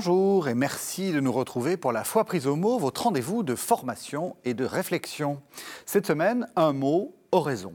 Bonjour et merci de nous retrouver pour la foi prise au mot, votre rendez-vous de formation et de réflexion. Cette semaine, un mot, oraison.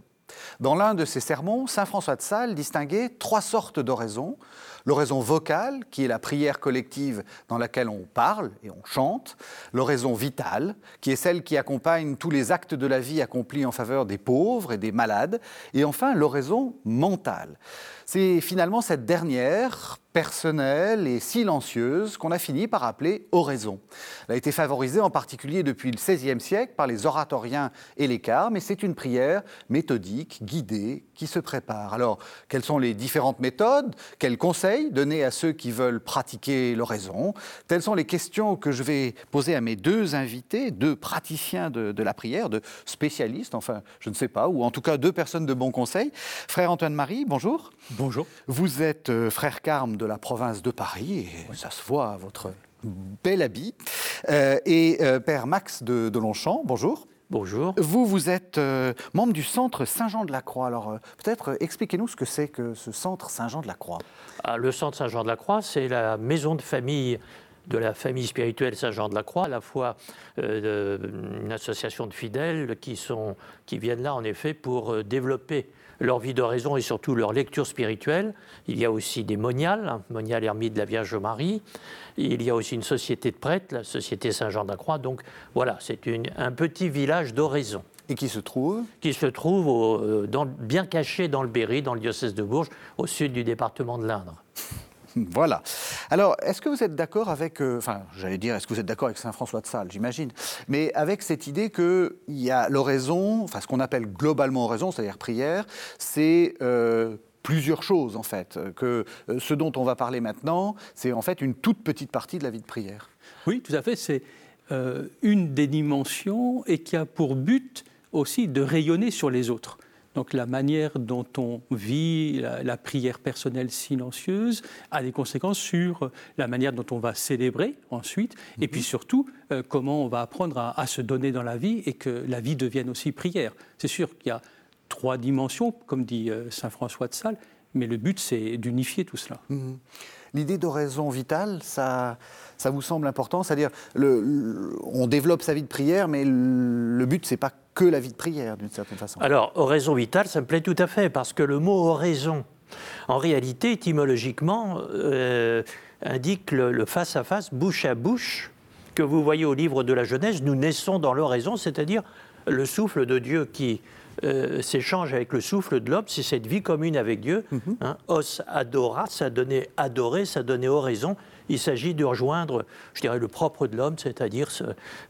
Dans l'un de ses sermons, Saint François de Sales distinguait trois sortes d'oraison. L'oraison vocale, qui est la prière collective dans laquelle on parle et on chante. L'oraison vitale, qui est celle qui accompagne tous les actes de la vie accomplis en faveur des pauvres et des malades. Et enfin, l'oraison mentale. C'est finalement cette dernière personnelle et silencieuse qu'on a fini par appeler oraison. Elle a été favorisée en particulier depuis le XVIe siècle par les oratoriens et les carmes, mais c'est une prière méthodique, guidée, qui se prépare. Alors, quelles sont les différentes méthodes? Quels conseils donner à ceux qui veulent pratiquer l'oraison Telles sont les questions que je vais poser à mes deux invités, deux praticiens de, de la prière, de spécialistes, enfin, je ne sais pas, ou en tout cas deux personnes de bon conseil. Frère Antoine-Marie, bonjour. Bonjour. Vous êtes euh, frère carme de la province de Paris, et ça se voit à votre bel habit. Euh, et euh, Père Max de, de Longchamp, bonjour. Bonjour. Vous, vous êtes euh, membre du centre Saint-Jean de la Croix. Alors, euh, peut-être euh, expliquez-nous ce que c'est que ce centre Saint-Jean de la Croix. Ah, le centre Saint-Jean de la Croix, c'est la maison de famille de la famille spirituelle Saint-Jean de la Croix, à la fois euh, une association de fidèles qui, sont, qui viennent là en effet pour euh, développer leur vie d'oraison et surtout leur lecture spirituelle. Il y a aussi des moniales, hein, moniales ermite de la Vierge Marie. Il y a aussi une société de prêtres, la société Saint-Jean de la Croix. Donc voilà, c'est un petit village d'oraison Et qui se trouve qui se trouve au- euh, dans- bien caché dans le Berry, dans le diocèse de Bourges, au sud du département de l'Indre. Voilà. Alors, est-ce que vous êtes d'accord avec, euh, enfin, j'allais dire, est-ce que vous êtes d'accord avec Saint François de Sales, j'imagine, mais avec cette idée qu'il y a l'oraison, enfin, ce qu'on appelle globalement oraison, c'est-à-dire prière, c'est euh, plusieurs choses en fait, que euh, ce dont on va parler maintenant, c'est en fait une toute petite partie de la vie de prière. Oui, tout à fait. C'est une des dimensions et qui a pour but aussi de rayonner sur les autres. Donc la manière dont on vit la, la prière personnelle silencieuse a des conséquences sur la manière dont on va célébrer ensuite, et puis surtout euh, comment on va apprendre à, à se donner dans la vie et que la vie devienne aussi prière. C'est sûr qu'il y a trois dimensions, comme dit euh, Saint François de Sales, mais le but c'est d'unifier tout cela. L'idée d'oraison vitale, ça, ça vous semble important? C'est-à-dire, on développe sa vie de prière, mais le, le but, c'est pas que la vie de prière, d'une certaine façon. Alors, oraison vitale, ça me plaît tout à fait, parce que le mot oraison, en réalité, étymologiquement, euh, indique le, face-à-face, bouche à bouche, que vous voyez au livre de la Genèse, nous naissons dans l'oraison, c'est-à-dire le souffle de Dieu qui euh, s'échange avec le souffle de l'homme, c'est cette vie commune avec Dieu. hein. os adora, ça donnait adorer, ça donnait oraison. Il s'agit de rejoindre, je dirais, le propre de l'homme, c'est-à-dire ce-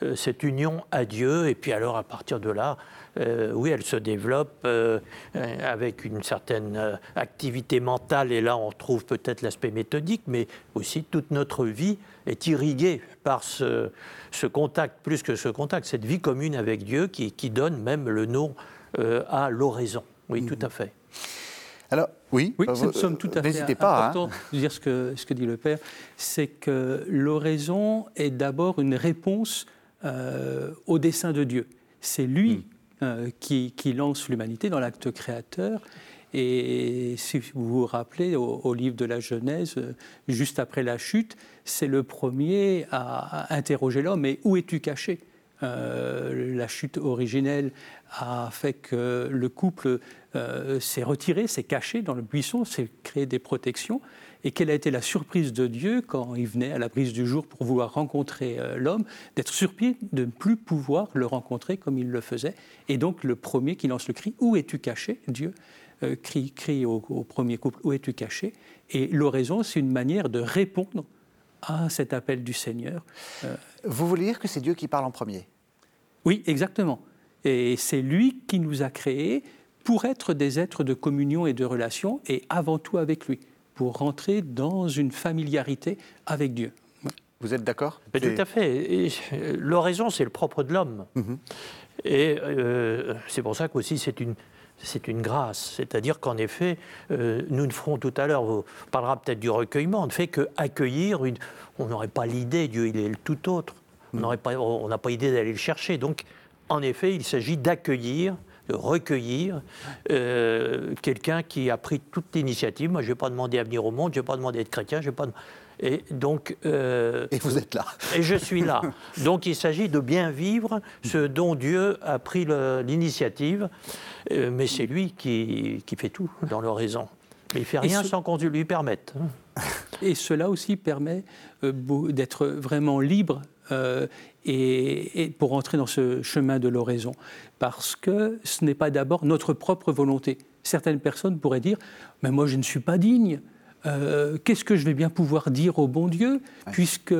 euh, cette union à Dieu. Et puis alors, à partir de là, euh, oui, elle se développe euh, avec une certaine activité mentale. Et là, on retrouve peut-être l'aspect méthodique, mais aussi toute notre vie est irriguée par ce, ce contact, plus que ce contact, cette vie commune avec Dieu qui, qui donne même le nom à l'oraison. Oui, tout à fait. Alors, oui, Oui, euh, me vous- semble tout à fait N'hésitez pas. hein. important de dire ce que, ce que dit le Père, c'est que l'oraison est d'abord une réponse euh, au dessein de Dieu. C'est lui euh, qui, qui lance l'humanité dans l'acte créateur. Et si vous vous rappelez, au, au livre de la Genèse, euh, juste après la chute, c'est le premier à, à interroger l'homme, mais où es-tu caché? Euh, la chute originelle a fait que le couple euh, s'est retiré, s'est caché dans le buisson, s'est créé des protections. Et quelle a été la surprise de Dieu quand il venait à la brise du jour pour vouloir rencontrer euh, l'homme, d'être surpris de ne plus pouvoir le rencontrer comme il le faisait. Et donc le premier qui lance le cri, Où es-tu caché? Dieu euh, crie, crie au, au premier couple, Où es-tu caché? Et l'oraison, c'est une manière de répondre à cet appel du Seigneur. Euh, Vous voulez dire que c'est Dieu qui parle en premier? Oui, exactement. Et c'est lui qui nous a créés pour être des êtres de communion et de relation, et avant tout avec lui, pour rentrer dans une familiarité avec Dieu. Vous êtes d'accord? Tout à fait. L'oraison, c'est le propre de l'homme. Mhm. Et euh, c'est pour ça qu'aussi c'est une c'est une grâce. C'est-à-dire qu'en effet, euh, nous ne ferons tout à l'heure, on parlera peut-être du recueillement, on ne fait qu'accueillir une. On n'aurait pas l'idée, Dieu il est le tout autre. On n'a pas, idée d'aller le chercher. Donc, en effet, il s'agit d'accueillir de recueillir euh, quelqu'un qui a pris toute l'initiative. Moi, je n'ai pas demandé à venir au monde, je n'ai pas demandé d'être chrétien, je pas. Et donc. Euh, et vous êtes là. Et je suis là. Donc, il s'agit de bien vivre ce dont Dieu a pris l'initiative, euh, mais c'est lui qui, qui, fait tout dans l'oraison. Mais il fait rien sans qu'on lui permette. Et cela aussi permet d'être vraiment libre et, pour entrer dans ce chemin de l'oraison. Parce que ce n'est pas d'abord notre propre volonté. Certaines personnes pourraient dire Mais moi, je ne suis pas digne. Euh, qu'est-ce que je vais bien pouvoir dire au bon Dieu puisque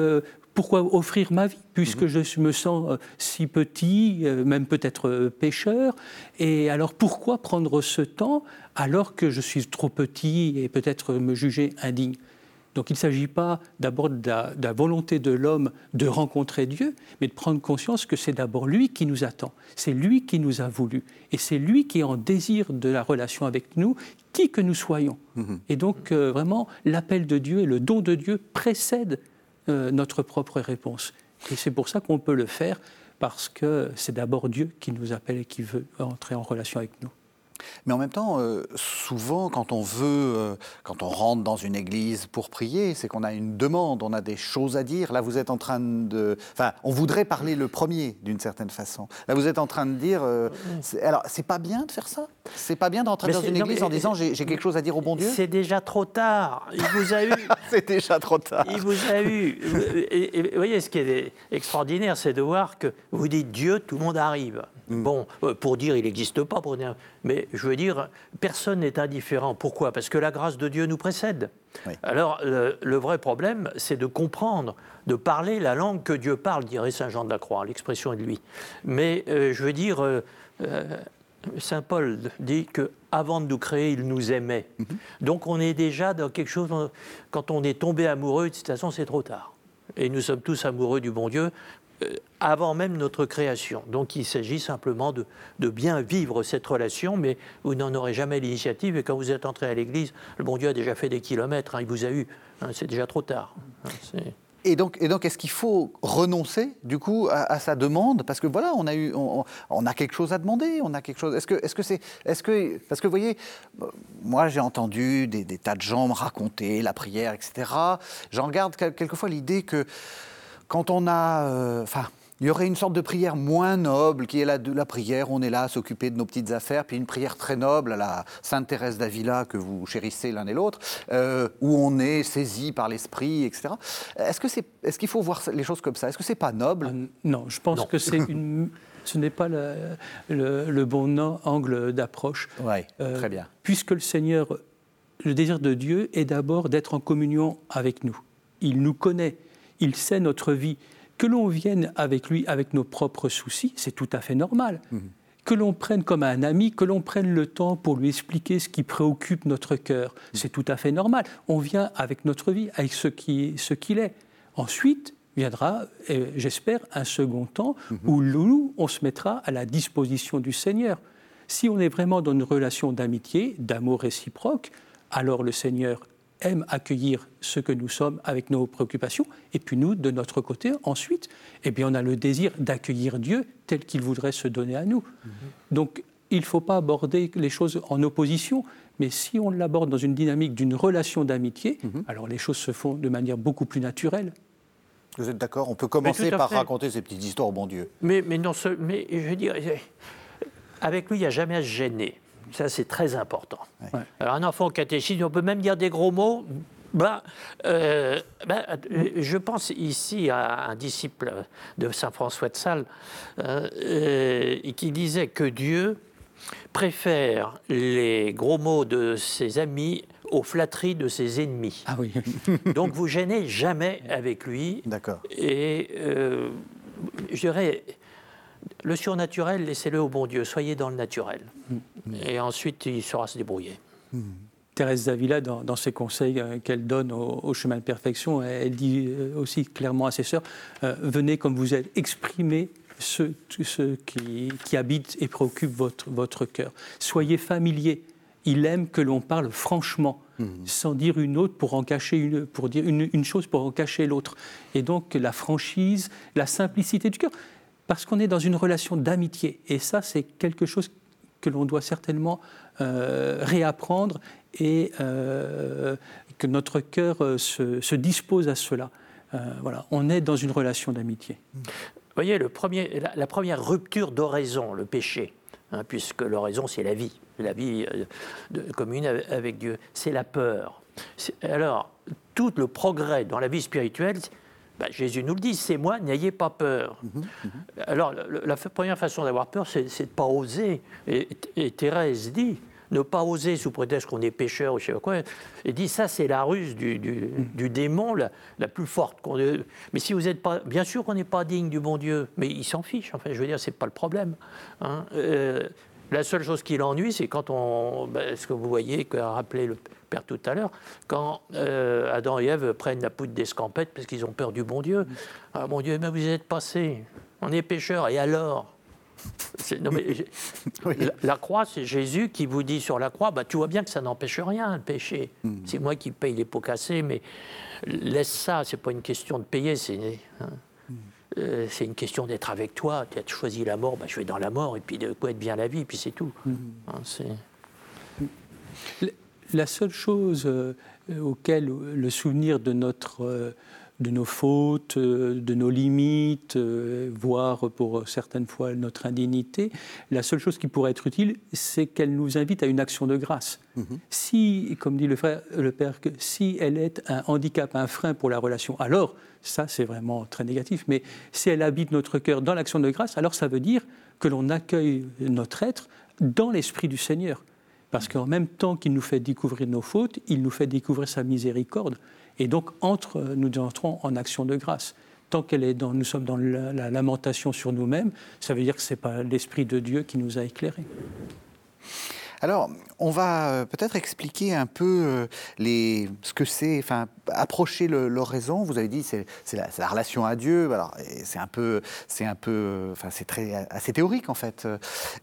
pourquoi offrir ma vie puisque mhm. je me sens euh, si petit, euh, même peut-être pécheur. Et alors pourquoi prendre ce temps alors que je suis trop petit et peut-être me juger indigne? Donc il ne s'agit pas d'abord de, la volonté de l'homme de rencontrer Dieu, mais de prendre conscience que c'est d'abord lui qui nous attend, c'est lui qui nous a voulu, et c'est lui qui est en désir de la relation avec nous, qui que nous soyons. Mhm. Et donc euh, vraiment, l'appel de Dieu et le don de Dieu précèdent euh, notre propre réponse. Et c'est pour ça qu'on peut le faire, parce que c'est d'abord Dieu qui nous appelle et qui veut entrer en relation avec nous. Mais en même temps, euh, souvent, quand on veut, euh, quand on rentre dans une église pour prier, c'est qu'on a une demande, on a des choses à dire. Là, vous êtes en train de. Enfin, on voudrait parler le premier, d'une certaine façon. Là, vous êtes en train de dire. Euh, alors, c'est pas bien de faire ça? C'est pas bien d'entrer dans une église en disant j'ai quelque chose à dire au bon Dieu? C'est déjà trop tard. Il vous a eu. c'est déjà trop tard. Il vous a eu. Et, vous voyez, ce qui est extraordinaire, c'est de voir que vous dites Dieu, tout le monde arrive. Mm. Bon, pour dire il n'existe pas, mais je veux dire, personne n'est indifférent. Pourquoi? Parce que la grâce de Dieu nous précède. Alors, le, vrai problème, c'est de comprendre, de parler la langue que Dieu parle, dirait Saint Jean de la Croix. L'expression est de lui. Mais euh, je veux dire, euh, euh, Saint Paul dit que avant de nous créer, il nous aimait. Mhm. Donc, on est déjà dans quelque chose. Quand on est tombé amoureux, de toute façon, c'est trop tard. Et nous sommes tous amoureux du bon Dieu euh, avant même notre création. Donc il s'agit simplement de, bien vivre cette relation, mais vous n'en aurez jamais l'initiative. Et quand vous êtes entré à l'Église, le bon Dieu a déjà fait des kilomètres, hein, il vous a eu, hein, c'est déjà trop tard. Hein, et donc, et donc est-ce qu'il faut renoncer du coup à, sa demande? Parce que voilà, on a eu, on, a quelque chose à demander, on a quelque chose. Est-ce que, est-ce que c'est, est-ce que, parce que vous voyez, moi j'ai entendu des, tas de gens me raconter la prière, etc. J'en garde quelquefois l'idée que quand on a, euh, enfin. il y aurait une sorte de prière moins noble qui est la, la prière, on est là à s'occuper de nos petites affaires, puis une prière très noble à la Sainte Thérèse d'Avila que vous chérissez l'un et l'autre, euh, où on est saisi par l'esprit, etc. Est-ce que c'est, est-ce qu'il faut voir les choses comme ça? Est-ce que c'est pas noble? Ah, Non, je pense que c'est une, ce n'est pas le, le, bon angle d'approche. Oui, euh, très bien. Puisque le Seigneur, le désir de Dieu est d'abord d'être en communion avec nous. Il nous connaît il sait notre vie. Que l'on vienne avec lui avec nos propres soucis, c'est tout à fait normal. Mhm. Que l'on prenne comme un ami, que l'on prenne le temps pour lui expliquer ce qui préoccupe notre cœur, mhm. c'est tout à fait normal. On vient avec notre vie, avec ce qu'il ce qu'il est. Ensuite viendra, j'espère, un second temps mhm. où nous, on se mettra à la disposition du Seigneur. Si on est vraiment dans une relation d'amitié, d'amour réciproque, alors le Seigneur aime accueillir ce que nous sommes avec nos préoccupations, et puis nous, de notre côté, ensuite, eh bien, on a le désir d'accueillir Dieu tel qu'il voudrait se donner à nous. Mhm. Donc, il ne faut pas aborder les choses en opposition, mais si on l'aborde dans une dynamique d'une relation d'amitié, mhm. alors les choses se font de manière beaucoup plus naturelle. Vous êtes d'accord? On peut commencer par raconter ces petites histoires au bon Dieu. Mais, mais, non, mais je veux dire, avec lui, il n'y a jamais à se gêner. Ça, c'est très important. Alors, un enfant au catéchisme, on peut même dire des gros mots. Ben, euh, ben, je pense ici à un disciple de Saint François de Sales euh, euh, qui disait que Dieu préfère les gros mots de ses amis aux flatteries de ses ennemis. Ah oui. Donc vous gênez jamais avec lui. D'accord. Et je dirais, le surnaturel, laissez-le au bon Dieu, soyez dans le naturel. Mm. Et ensuite, il saura se débrouiller. Mm. Thérèse Davila, dans, ses conseils euh, qu'elle donne au, chemin de perfection, elle dit euh, aussi clairement à ses sœurs euh, venez comme vous êtes, exprimez ceux, qui, habitent et préoccupent votre, votre cœur. Soyez familiers. Il aime que l'on parle franchement, mhm. sans dire une autre pour en cacher une, pour dire une, chose pour en cacher l'autre. Et donc la franchise, la simplicité du cœur, parce qu'on est dans une relation d'amitié. Et ça, c'est quelque chose que l'on doit certainement euh, réapprendre et euh, que notre cœur euh, se, dispose à cela. voilà, on est dans une relation d'amitié. Vous voyez, la, première rupture d'oraison, le péché, hein, puisque l'oraison, c'est la vie, la vie commune avec Dieu, c'est la peur. Alors, tout le progrès dans la vie spirituelle, bah, Jésus nous le dit, c'est moi, n'ayez pas peur. Mhm, mhm. Alors, la, première façon d'avoir peur, c'est de ne pas oser. Et, Thérèse dit, ne pas oser sous prétexte qu'on est pécheur ou je sais pas quoi. Et dit, ça, c'est la ruse du, mhm. démon la, plus forte. Mais si vous n'êtes pas. Bien sûr qu'on n'est pas digne du bon Dieu, mais il s'en fiche. Enfin, je veux dire, ce n'est pas le problème. Hein. Euh, la seule chose qui l'ennuie, c'est quand on. Ben, ce que vous voyez, qu'a rappelé le Père tout à l'heure, quand euh, Adam et Ève prennent la poudre d'escampette parce qu'ils ont peur du bon Dieu. Ah, mon Dieu, mais vous êtes passé. On est pécheurs, et alors? Non, mais, la, croix, c'est Jésus qui vous dit sur la croix, bah, tu vois bien que ça n'empêche rien, le péché. Hmm. C'est moi qui paye les pots cassés, mais laisse ça, c'est pas une question de payer, c'est hein. Euh, c'est une question d'être avec toi. Tu as choisi la mort, bah, je vais dans la mort, et puis de quoi être bien la vie, puis c'est tout. Mm-hmm. Hein, la seule chose euh, auquel le souvenir de notre euh, de nos fautes, euh, de nos limites, euh, voire pour certaines fois notre indignité, la seule chose qui pourrait être utile, c'est qu'elle nous invite à une action de grâce. Mhm. Si, comme dit le, frère, le Père, que si elle est un handicap, un frein pour la relation, alors ça c'est vraiment très négatif, mais si elle habite notre cœur dans l'action de grâce, alors ça veut dire que l'on accueille notre être dans l'esprit du Seigneur. Parce qu'en même temps qu'il nous fait découvrir nos fautes, il nous fait découvrir sa miséricorde. Et donc, entre, nous entrons en action de grâce. Tant qu'elle est dans, nous sommes dans la, lamentation sur nous-mêmes, ça veut dire que ce n'est pas l'Esprit de Dieu qui nous a éclairés. Alors, on va euh, peut-être expliquer un peu euh, les, ce que c'est, enfin, approcher l'oraison. Vous avez dit c'est la, la, relation à Dieu. Alors, c'est un peu, c'est un peu, enfin, c'est très assez théorique en fait.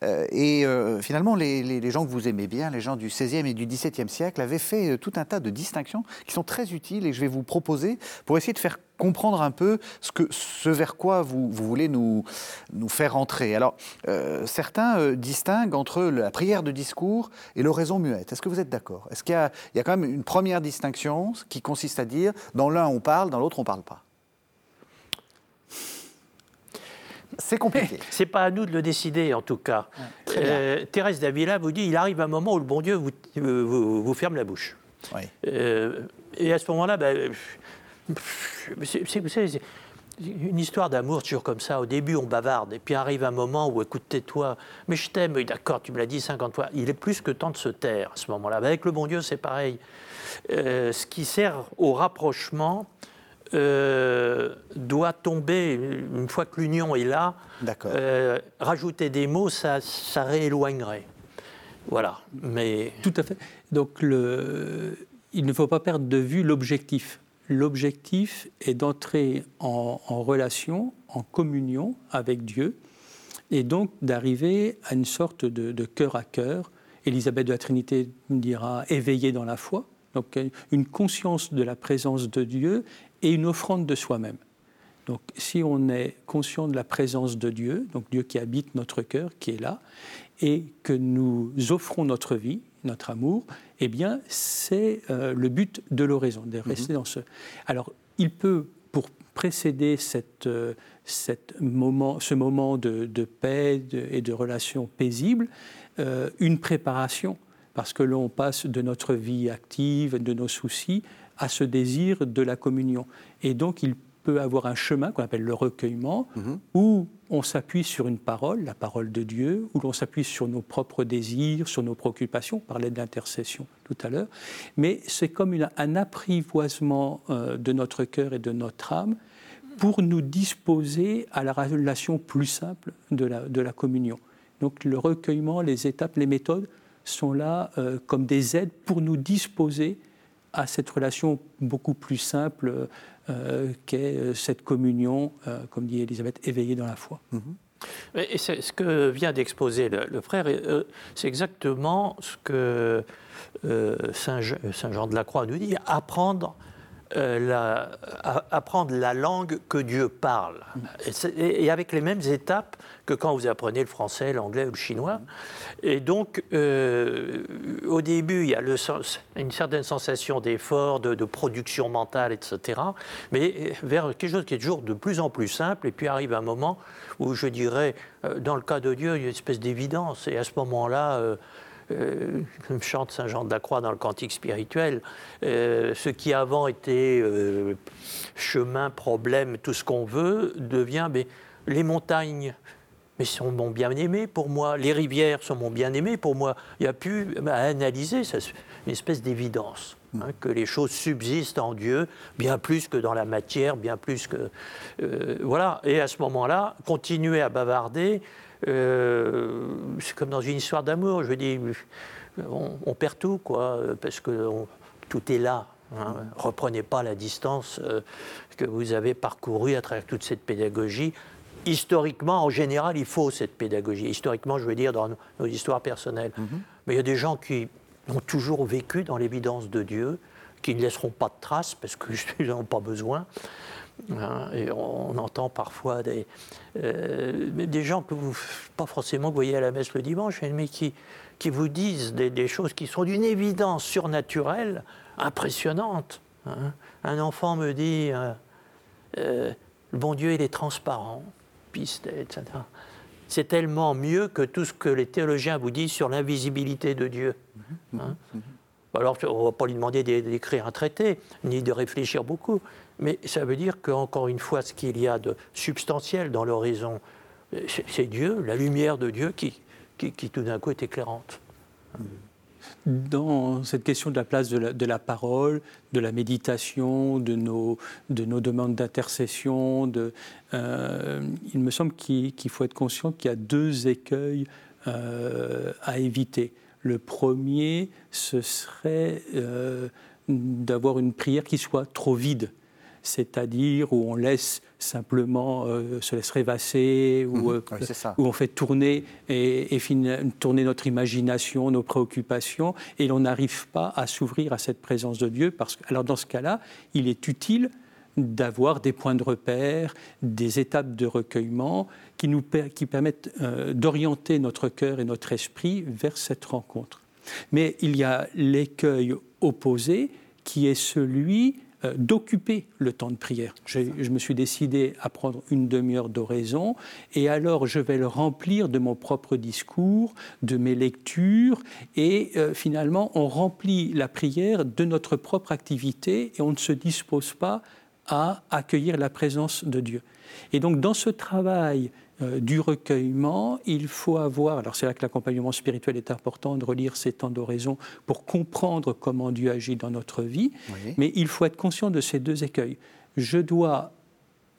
Euh, et finalement, les, gens que vous aimez bien, les gens du XVIe et du XVIIe siècle, avaient fait tout un tas de distinctions qui sont très utiles et je vais vous proposer pour essayer de faire comprendre un peu ce, que, ce vers quoi vous, vous voulez nous, nous faire entrer. Alors, euh, certains euh, distinguent entre la prière de discours et l'oraison muette. Est-ce que vous êtes d'accord? Est-ce qu'il y, y, a quand même une première distinction qui consiste à dire, dans l'un on parle, dans l'autre on ne parle pas? C'est compliqué. C'est pas à nous de le décider, en tout cas. Euh, Thérèse d'Avila vous dit il arrive un moment où le bon Dieu vous, vous, vous ferme la bouche. Oui. et à ce moment-là, ben, c'est une histoire d'amour toujours comme ça. Au début, on bavarde, et puis arrive un moment où, écoute, tais-toi, mais je t'aime, d'accord, tu me l'as dit 50 fois. Il est plus que temps de se taire à ce moment-là. Avec le bon Dieu, c'est pareil. Euh, ce qui sert au rapprochement euh, doit tomber, une fois que l'union est là, euh, rajouter des mots, ça, ça rééloignerait. Voilà. Mais... Tout à fait. Donc, le... il ne faut pas perdre de vue l'objectif l'objectif est d'entrer en, relation, en communion avec Dieu, et donc d'arriver à une sorte de, cœur à cœur. Élisabeth de la Trinité dira éveillé dans la foi, donc une conscience de la présence de Dieu et une offrande de soi-même. Donc si on est conscient de la présence de Dieu, donc Dieu qui habite notre cœur, qui est là, et que nous offrons notre vie, notre amour, eh bien, c'est euh, le but de l'oraison, de rester mhm. dans ce. Alors, il peut, pour précéder cette, euh, cette moment, ce moment de, paix et de relation paisible, euh, une préparation, parce que l'on passe de notre vie active, de nos soucis, à ce désir de la communion. Et donc, il peut avoir un chemin qu'on appelle le recueillement, mhm. où on s'appuie sur une parole, la parole de Dieu, où l'on s'appuie sur nos propres désirs, sur nos préoccupations, on parlait d'intercession tout à l'heure, mais c'est comme un apprivoisement euh, de notre cœur et de notre âme pour nous disposer à la relation plus simple de la, de la communion. Donc le recueillement, les étapes, les méthodes sont là euh, comme des aides pour nous disposer à cette relation beaucoup plus simple qu'est euh, cette communion, euh, comme dit Elisabeth, éveillée dans la foi. Mhm. Et ce que vient d'exposer le, frère, euh, c'est exactement ce que euh, Saint, Jean de la Croix nous dit, apprendre euh, la, apprendre la langue que Dieu parle. Et, avec les mêmes étapes que quand vous apprenez le français, l'anglais ou le chinois. Et donc, euh, au début, il y a le, une certaine sensation d'effort, de, production mentale, etc. Mais vers quelque chose qui est toujours de plus en plus simple. Et puis arrive un moment où, je dirais, euh, dans le cas de Dieu, il y a une espèce d'évidence. Et à ce moment-là, euh, comme chante Saint Jean de la Croix dans le Cantique spirituel, euh, ce qui avant était euh, chemin, problème, tout ce qu'on veut, devient mais, les montagnes. Mais sont mon bien-aimé pour moi, les rivières sont mon bien-aimé pour moi. Il n'y a plus à analyser, c'est une espèce d'évidence. Hein, que les choses subsistent en Dieu, bien plus que dans la matière, bien plus que... voilà, et à ce moment-là, continuer à bavarder, euh, c'est comme dans une histoire d'amour. Je dis, on, perd tout, quoi, parce que tout est là. Hein. Reprenez pas la distance euh, que vous avez parcourue à travers toute cette pédagogie. Historiquement, en général, il faut cette pédagogie. Historiquement, je veux dire, dans nos, histoires personnelles. Mm-hmm. Mais il y a des gens qui ont toujours vécu dans l'évidence de Dieu, qui ne laisseront pas de traces parce qu'ils n'en ont pas besoin. Hein, et on, entend parfois des, euh, des gens que vous, pas forcément vous voyez à la messe le dimanche, mais qui, qui vous disent des, choses qui sont d'une évidence surnaturelle impressionnante. Hein. Un enfant me dit euh, euh, le bon Dieu, il est transparent, piste, etc. C'est tellement mieux que tout ce que les théologiens vous disent sur l'invisibilité de Dieu. Hein. Alors, on ne va pas lui demander d'écrire un traité, ni de réfléchir beaucoup, mais ça veut dire qu'encore une fois, ce qu'il y a de substantiel dans l'horizon, c'est Dieu, la lumière de Dieu qui, qui, tout d'un coup est éclairante. Dans cette question de la place de la, parole, de la méditation, de nos, de nos demandes d'intercession, euh, il me semble qu'il faut être conscient qu'il y a deux écueils euh, à éviter. Le premier, ce serait euh, d'avoir une prière qui soit trop vide c'est-à-dire où on laisse simplement euh, se laisse rêvasser, où, mhm. euh, où, on fait tourner et, tourner notre imagination, nos préoccupations, et on n'arrive pas à s'ouvrir à cette présence de Dieu. Parce que, alors dans ce cas-là, il est utile d'avoir des points de repère, des étapes de recueillement qui nous qui permettent euh, d'orienter notre cœur et notre esprit vers cette rencontre. Mais il y a l'écueil opposé qui est celui euh, d'occuper le temps de prière. Je, me suis décidé à prendre une demi-heure d'oraison et alors je vais le remplir de mon propre discours, de mes lectures et euh, finalement on remplit la prière de notre propre activité et on ne se dispose pas à accueillir la présence de Dieu. Et donc dans ce travail euh, du recueillement, il faut avoir, alors c'est là que l'accompagnement spirituel est important, de relire ces temps d'oraison pour comprendre comment Dieu agit dans notre vie, mais il faut être conscient de ces deux écueils. Je dois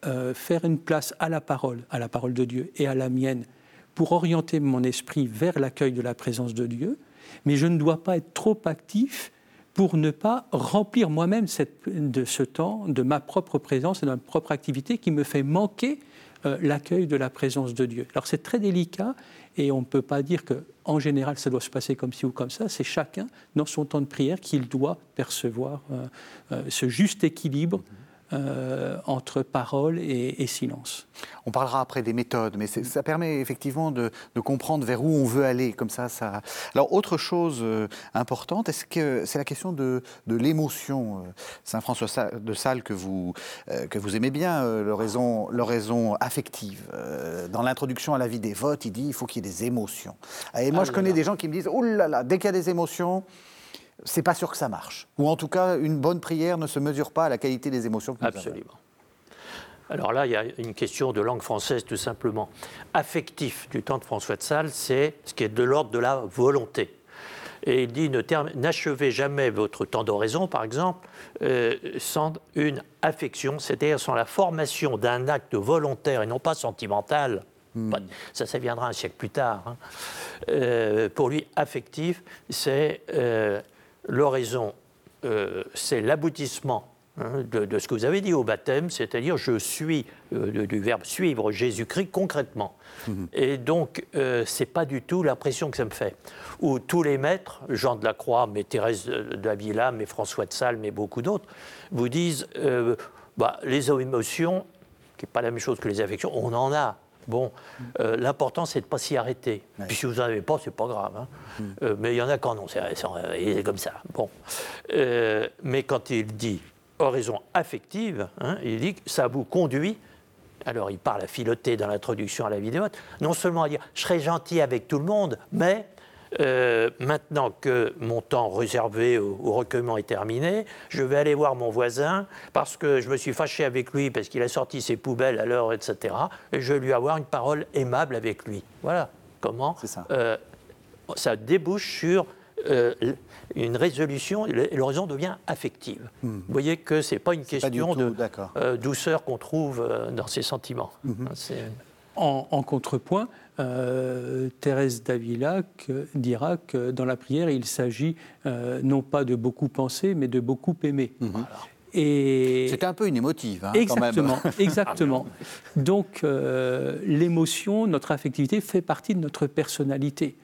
euh, faire une place à la parole, à la parole de Dieu et à la mienne, pour orienter mon esprit vers l'accueil de la présence de Dieu, mais je ne dois pas être trop actif pour ne pas remplir moi-même de ce temps, de ma propre présence et de ma propre activité qui me fait manquer euh, l'accueil de la présence de Dieu. Alors c'est très délicat et on ne peut pas dire que en général ça doit se passer comme ci ou comme ça. C'est chacun dans son temps de prière qu'il doit percevoir euh, euh, ce juste équilibre euh, entre parole et, silence. On parlera après des méthodes, mais ça permet effectivement de, comprendre vers où on veut aller. Comme ça, ça. Alors, autre chose euh, importante, est-ce que c'est la question de, l'émotion euh, Saint François de Sales que vous que vous aimez bien, l'oraison raison affective. dans l'introduction à la vie des votes, il dit il faut qu'il y ait des émotions. Et moi, ah je connais des gens qui me disent oh là là, dès qu'il y a des émotions c'est pas sûr que ça marche. Ou en tout cas, une bonne prière ne se mesure pas à la qualité des émotions que nous Absolument. Alors là, il y a une question de langue française tout simplement. Affectif du temps de François de Sales, c'est ce qui est de l'ordre de la volonté. Et il dit n'achevez jamais votre temps d'oraison, par exemple, euh, sans une affection, c'est-à-dire sans la formation d'un acte volontaire et non pas sentimental. Hmm. Ça, ça viendra un siècle plus tard. Hein. Euh, pour lui, affectif, c'est euh, l'oraison, euh, c'est l'aboutissement hein, de, ce que vous avez dit au baptême, c'est-à-dire je suis, euh, du verbe suivre Jésus-Christ concrètement. Mhm. Et donc, euh, c'est pas du tout l'impression que ça me fait. Où tous les maîtres, Jean de la Croix, mais Thérèse d'Avila, mais François de Sales, mais beaucoup d'autres, vous disent euh, bah, les émotions, qui n'est pas la même chose que les affections, on en a. Bon, euh, l'important, c'est de ne pas s'y arrêter. Puis si vous n'en avez pas, c'est pas grave. Hein. Mm. Euh, mais il y en a quand non, c'est comme ça. Bon. Euh, mais quand il dit oraison affective, hein, il dit que ça vous conduit. Alors, il parle à filoter dans l'introduction à la vidéo, non seulement à dire je serai gentil avec tout le monde, mais euh, maintenant que mon temps réservé au, recueillement est terminé, je vais aller voir mon voisin parce que je me suis fâché avec lui parce qu'il a sorti ses poubelles à l'heure, etc. Et je vais lui avoir une parole aimable avec lui. Voilà comment ça. Euh, ça. débouche sur euh, une résolution et l'horizon devient affective. Hmm. Vous voyez que ce n'est pas une question de douceur qu'on trouve dans ses sentiments. En, en, contrepoint, euh, Thérèse d'Avila dira que dans la prière, il s'agit euh, non pas de beaucoup penser, mais de beaucoup aimer. Et c'est un peu une émotive, hein, exactement, exactement. Donc euh, l'émotion, notre affectivité fait partie de notre personnalité.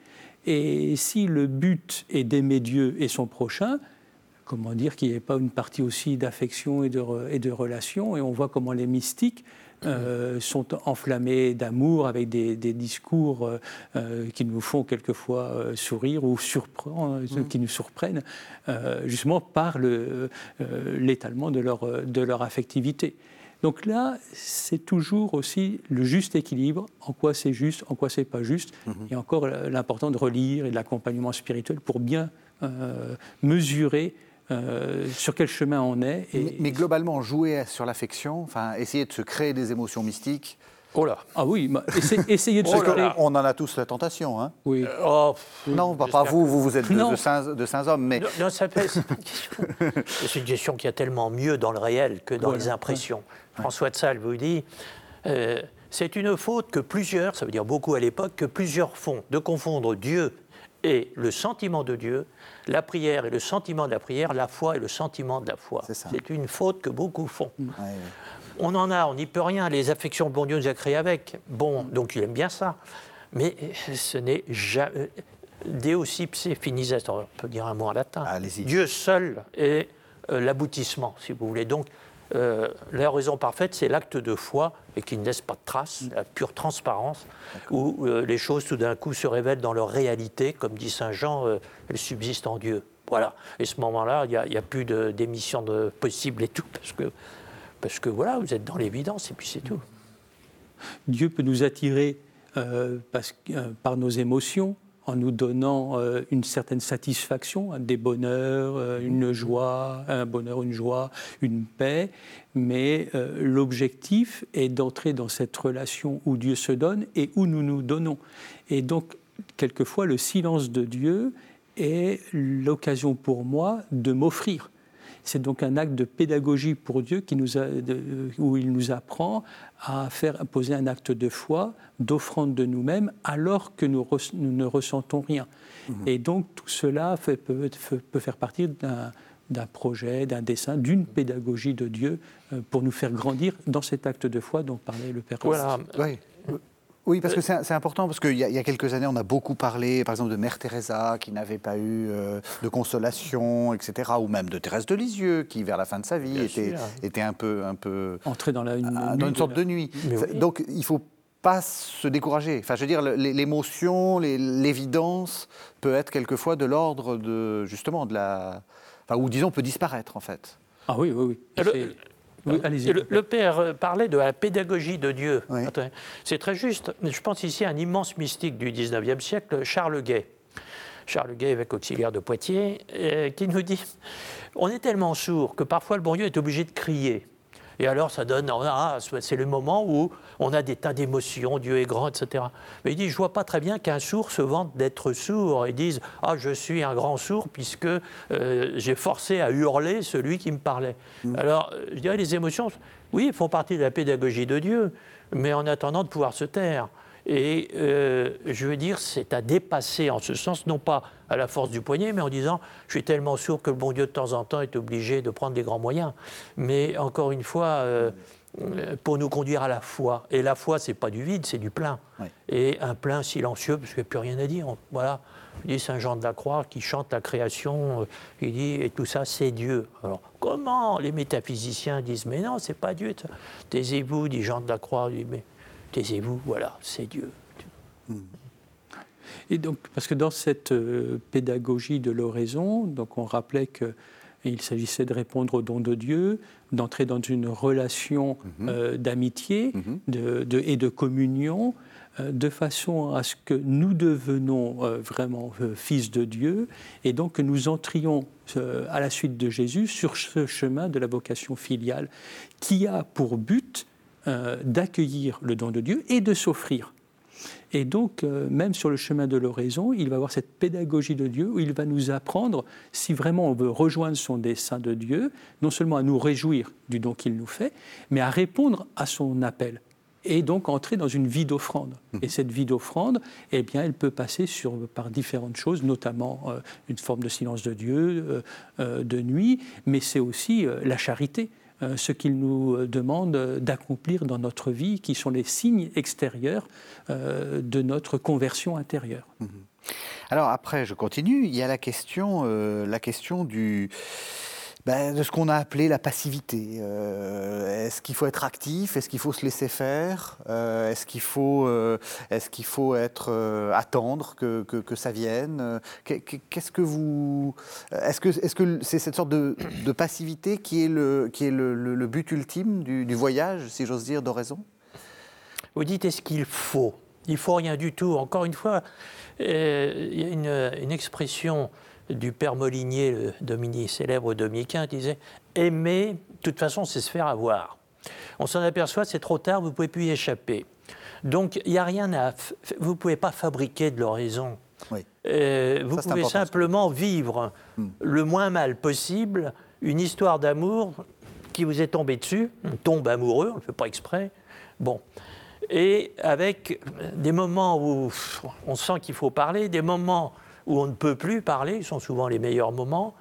Et si le but est d'aimer Dieu et son prochain, comment dire qu'il n'y ait pas une partie aussi d'affection et de, et de relation Et on voit comment les mystiques euh, sont enflammés d'amour avec des, discours euh, euh, qui nous font quelquefois sourire ou mm. qui nous surprennent, justement par l'étalement de leur, de leur affectivité. Donc là, c'est toujours aussi le juste équilibre, en quoi c'est juste, en quoi c'est pas juste, mm-hmm. et encore l'important de relire et de l'accompagnement spirituel pour bien mesurer euh, sur quel chemin on est. Mais, globalement, jouer sur l'affection, enfin, essayer de se créer des émotions mystiques. Oh là Ah oui, essayer de se créer. On en a tous la tentation, hein Oui. Euh, oh, non, pas, vous, vous, vous êtes de, saints, hommes, mais. Non, c'est une question qui a tellement mieux dans le réel que dans les impressions. François de Sales vous dit. Euh, c'est une faute que plusieurs, ça veut dire beaucoup à l'époque, que plusieurs font, de confondre Dieu et le sentiment de Dieu, la prière et le sentiment de la prière, la foi et le sentiment de la foi. C'est une faute que beaucoup font. On en a, on n'y peut rien. Les affections, bon Dieu nous a créés avec. Bon, donc il aime bien ça. Mais ce n'est jamais. Deus finis on peut dire un mot en latin. Dieu seul est euh, l'aboutissement, si vous voulez. Donc, euh, la raison parfaite, c'est l'acte de foi et qui ne laisse pas de traces, la pure transparence, où euh, les choses tout d'un coup se révèlent dans leur réalité, comme dit Saint Jean, euh, elles subsistent en Dieu. Voilà. Et ce moment-là, il n'y a, plus d'émission de, possible et tout, parce que, parce que voilà, vous êtes dans l'évidence et puis c'est tout. Dieu peut nous attirer parce, par nos émotions, en nous donnant euh, une certaine satisfaction, des bonheurs, euh, une joie, un bonheur, une joie, une paix. Mais euh, l'objectif est d'entrer dans cette relation où Dieu se donne et où nous nous donnons. Et donc, quelquefois, le silence de Dieu est l'occasion pour moi de m'offrir c'est donc un acte de pédagogie pour Dieu qui nous a, où il nous apprend à faire poser un acte de foi, d'offrande de nous-mêmes, alors que nous, ne ressentons rien. Mhm. Et donc tout cela fait, peut, faire partie d'un projet, d'un dessin, d'une pédagogie de Dieu euh, pour nous faire grandir dans cet acte de foi dont parlait le Père. Voilà. Oui. Oui, parce que c'est important, parce qu'il y, y, a quelques années, on a beaucoup parlé, par exemple, de Mère Teresa, qui n'avait pas eu euh, de consolation, etc., ou même de Thérèse de Lisieux, qui, vers la fin de sa vie, était, était, un peu... Un peu Entrée dans, la, une, dans une sorte de nuit. Donc, il ne faut pas se décourager. Enfin, je veux dire, l'émotion, l'évidence peut être quelquefois de l'ordre de, justement, de la... Enfin, ou disons, peut disparaître, en fait. Ah oui, oui, oui. Le, Père euh, parlait de la pédagogie de Dieu. C'est très juste. Je pense ici à un immense mystique du 19e siècle, Charles Gay. Charles Gay, évêque auxiliaire de Poitiers, euh, qui nous dit On est tellement sourd que parfois le bon Dieu est obligé de crier. Et alors, ça donne, ah, c'est le moment où on a des tas d'émotions, Dieu est grand, etc. Mais il dit, je vois pas très bien qu'un sourd se vante d'être sourd et dise, ah, je suis un grand sourd puisque euh, j'ai forcé à hurler celui qui me parlait. Mm. Alors, je dirais, les émotions, oui, font partie de la pédagogie de Dieu, mais en attendant de pouvoir se taire. Et euh, je veux dire, c'est à dépasser en ce sens, non pas à la force du poignet, mais en disant je suis tellement sourd que le bon Dieu de temps en temps est obligé de prendre des grands moyens. Mais encore une fois, euh, pour nous conduire à la foi. Et la foi, c'est pas du vide, c'est du plein. Et un plein silencieux, parce qu'il n'y a plus rien à dire. Voilà. Il dit Saint Jean de la Croix qui chante la création, euh, il dit et tout ça c'est Dieu. Alors comment les métaphysiciens disent mais non c'est pas Dieu. Taisez-vous, dit Jean de la Croix, dit mais taisez-vous, voilà c'est Dieu. Et donc parce que dans cette euh, pédagogie de l'oraison, donc on rappelait que il s'agissait de répondre au don de Dieu, d'entrer dans une relation mhm. euh, d'amitié mhm. et de communion, euh, de façon à ce que nous devenons euh, vraiment euh, fils de Dieu et donc que nous entrions à la suite de Jésus sur ce chemin de la vocation filiale qui a pour but d'accueillir le don de Dieu et de s'offrir. Et donc, même sur le chemin de l'oraison, il va avoir cette pédagogie de Dieu où il va nous apprendre, si vraiment on veut rejoindre son dessein de Dieu, non seulement à nous réjouir du don qu'il nous fait, mais à répondre à son appel et donc entrer dans une vie d'offrande. Et cette vie d'offrande, eh bien, elle peut passer sur, par différentes choses, notamment euh, une forme de silence de Dieu, euh, euh, de nuit, mais c'est aussi la charité, ce qu'il nous demande d'accomplir dans notre vie, qui sont les signes extérieurs de notre conversion intérieure. Alors après, je continue, il y a la question, la question du ben, de ce qu'on a appelé la passivité. Euh, est-ce qu'il faut être actif? Est-ce qu'il faut se laisser faire? Euh, Est-ce qu'il faut, euh, est-ce faut être attendre que, que, ça vienne? Qu'est-ce que vous Est-ce que est-ce que c'est cette sorte de, de, passivité qui est le qui est le, but ultime du, du, voyage, si j'ose dire, d'oraison Vous dites est-ce qu'il faut? Il faut rien du tout. Encore une fois, il y a une, une expression du père Molinier, le célèbre dominicain, disait Aimer, de toute façon, c'est se faire avoir. On s'en aperçoit, c'est trop tard, vous ne pouvez plus y échapper. Donc, il n'y a rien à. Vous ne pouvez pas fabriquer de l'horizon. Euh, vous pouvez simplement vivre hmm. le moins mal possible une histoire d'amour qui vous est tombée dessus. On tombe amoureux, on ne le fait pas exprès. Bon. Et avec des moments où on sent qu'il faut parler, des moments où on ne peut plus parler, ils sont souvent les meilleurs moments.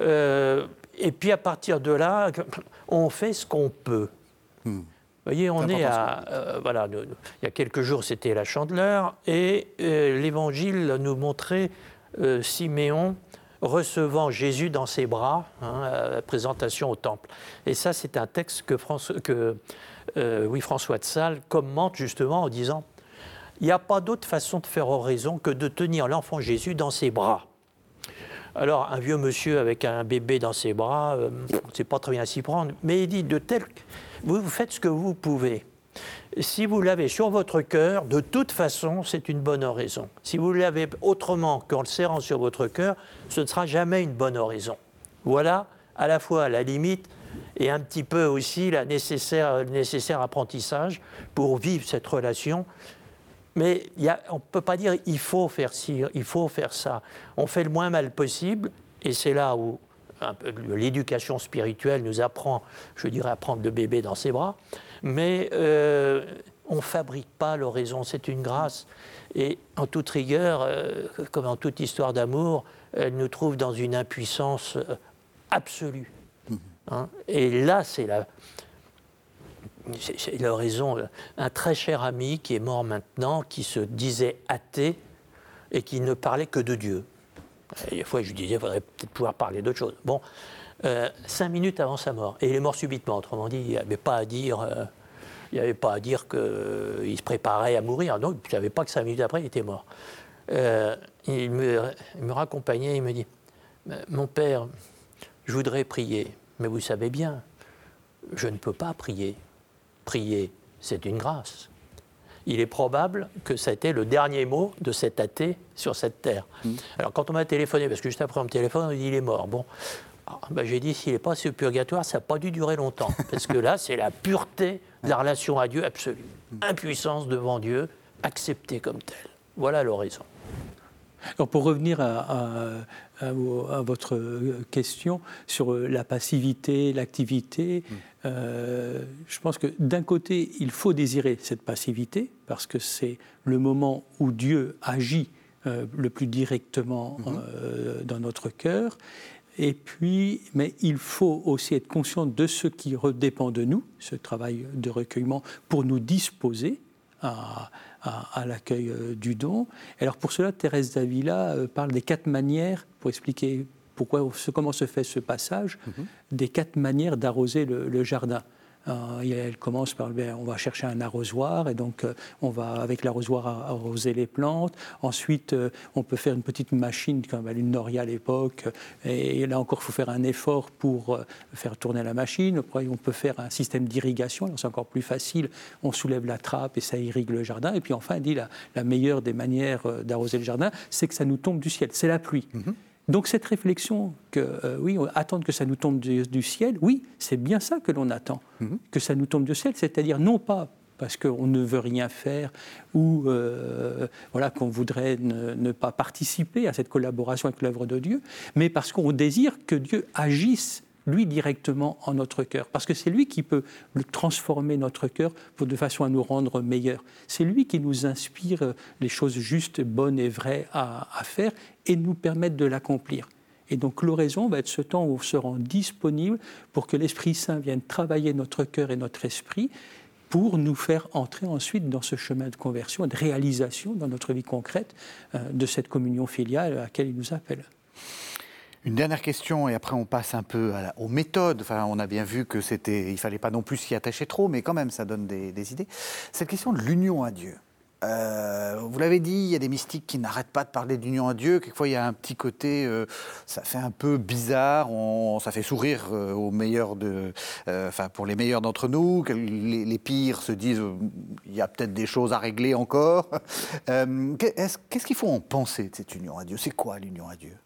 Euh, et puis à partir de là, on fait ce qu'on peut. Hmm. Vous voyez, on est, à. Euh, voilà, il y a quelques jours, c'était la chandeleur, et euh, l'évangile nous montrait Siméon recevant Jésus dans ses bras, hein, à la présentation au temple. Et ça, c'est un texte que, François, que oui, François de Sales commente justement en disant il n'y a pas d'autre façon de faire oraison que de tenir l'enfant Jésus dans ses bras. Alors, un vieux monsieur avec un bébé dans ses bras, euh, c'est pas très bien s'y prendre, mais il dit de tel. Vous faites ce que vous pouvez. Si vous l'avez sur votre cœur, de toute façon, c'est une bonne oraison. Si vous l'avez autrement qu'en le serrant sur votre cœur, ce ne sera jamais une bonne oraison. Voilà, à la fois la limite et un petit peu aussi la nécessaire, le nécessaire apprentissage pour vivre cette relation mais on ne peut pas dire il faut faire ci, il faut faire ça. On fait le moins mal possible, et c'est là où l'éducation spirituelle nous apprend, je dirais, à prendre le bébé dans ses bras. Mais euh, on ne fabrique pas l'oraison, c'est une grâce. Et en toute rigueur, euh, comme en toute histoire d'amour, elle nous trouve dans une impuissance euh, absolue. Mmh. Hein. et là, c'est la, il a raison, un très cher ami qui est mort maintenant, qui se disait athée et qui ne parlait que de Dieu. Et des fois, je lui disais, il faudrait peut-être pouvoir parler d'autre chose. Bon, euh, cinq minutes avant sa mort. Et il est mort subitement, autrement dit, il n'y avait pas à dire. Euh, qu'il se préparait à mourir. Non, il ne savait pas que cinq minutes après, il était mort. Euh, il, me, il me raccompagnait, il me dit Mon père, je voudrais prier, mais vous savez bien, je ne peux pas prier prier, c'est une grâce. Il est probable que ça a été le dernier mot de cet athée sur cette terre. Mm. Alors quand on m'a téléphoné, parce que juste après on me téléphone, on dit il est mort. Bon, ah, ben, j'ai dit s'il n'est pas sur le purgatoire, ça n'a pas dû durer longtemps. Parce que là, c'est la pureté de la relation à Dieu absolue. Mm. Impuissance devant Dieu, acceptée comme telle. Voilà l'horizon. Alors pour revenir à, à, votre question sur la passivité, l'activité. Mm. je pense que d'un côté, il faut désirer cette passivité, parce que c'est le moment où Dieu agit le plus directement mm-hmm. dans notre cœur. Et puis, mais il faut aussi être conscient de ce qui dépend de nous, ce travail de recueillement, pour nous disposer à, l'accueil euh, du don. Alors pour cela, Thérèse d'Avila euh, parle des quatre manières, pour expliquer pourquoi, comment se fait ce passage, mm-hmm. des quatre manières d'arroser le, jardin. Euh, elle commence par, ben, on va chercher un arrosoir et donc euh, on va avec l'arrosoir arroser les plantes. Ensuite, euh, on peut faire une petite machine comme une Noria à l'époque. Et, là encore, il faut faire un effort pour faire tourner la machine. On peut faire un système d'irrigation. C'est encore plus facile. On soulève la trappe et ça irrigue le jardin. Et puis enfin, dit la, la meilleure des manières d'arroser le jardin, c'est que ça nous tombe du ciel. C'est la pluie. Mm-hmm. Donc cette réflexion que, euh, oui, attendre que ça nous tombe du, ciel, oui, c'est bien ça que l'on attend, mhm. que ça nous tombe du ciel, c'est-à-dire non pas parce qu'on ne veut rien faire ou euh, voilà, qu'on voudrait ne, pas participer à cette collaboration avec l'œuvre de Dieu, mais parce qu'on désire que Dieu agisse lui directement en notre cœur, parce que c'est lui qui peut transformer notre cœur pour, de façon à nous rendre meilleurs. C'est lui qui nous inspire euh, les choses justes, bonnes et vraies à, faire et nous permettre de l'accomplir. Et donc l'oraison va être ce temps où on se rend disponible pour que l'Esprit Saint vienne travailler notre cœur et notre esprit pour nous faire entrer ensuite dans ce chemin de conversion et de réalisation dans notre vie concrète euh, de cette communion filiale à laquelle il nous appelle. Une dernière question et après on passe un peu aux méthodes. Enfin, on a bien vu que c'était, il fallait pas non plus s'y attacher trop, mais quand même ça donne des, idées. Cette question de l'union à Dieu. Euh, vous l'avez dit, il y a des mystiques qui n'arrêtent pas de parler d'union à Dieu. Quelquefois, il y a un petit côté, euh, ça fait un peu bizarre. ça fait sourire euh, aux meilleurs enfin pour les meilleurs d'entre nous. Les, les, pires se disent, il y a peut-être des choses à régler encore. Qu'est-ce qu'il faut en penser de cette union à Dieu? C'est quoi l'union à Dieu?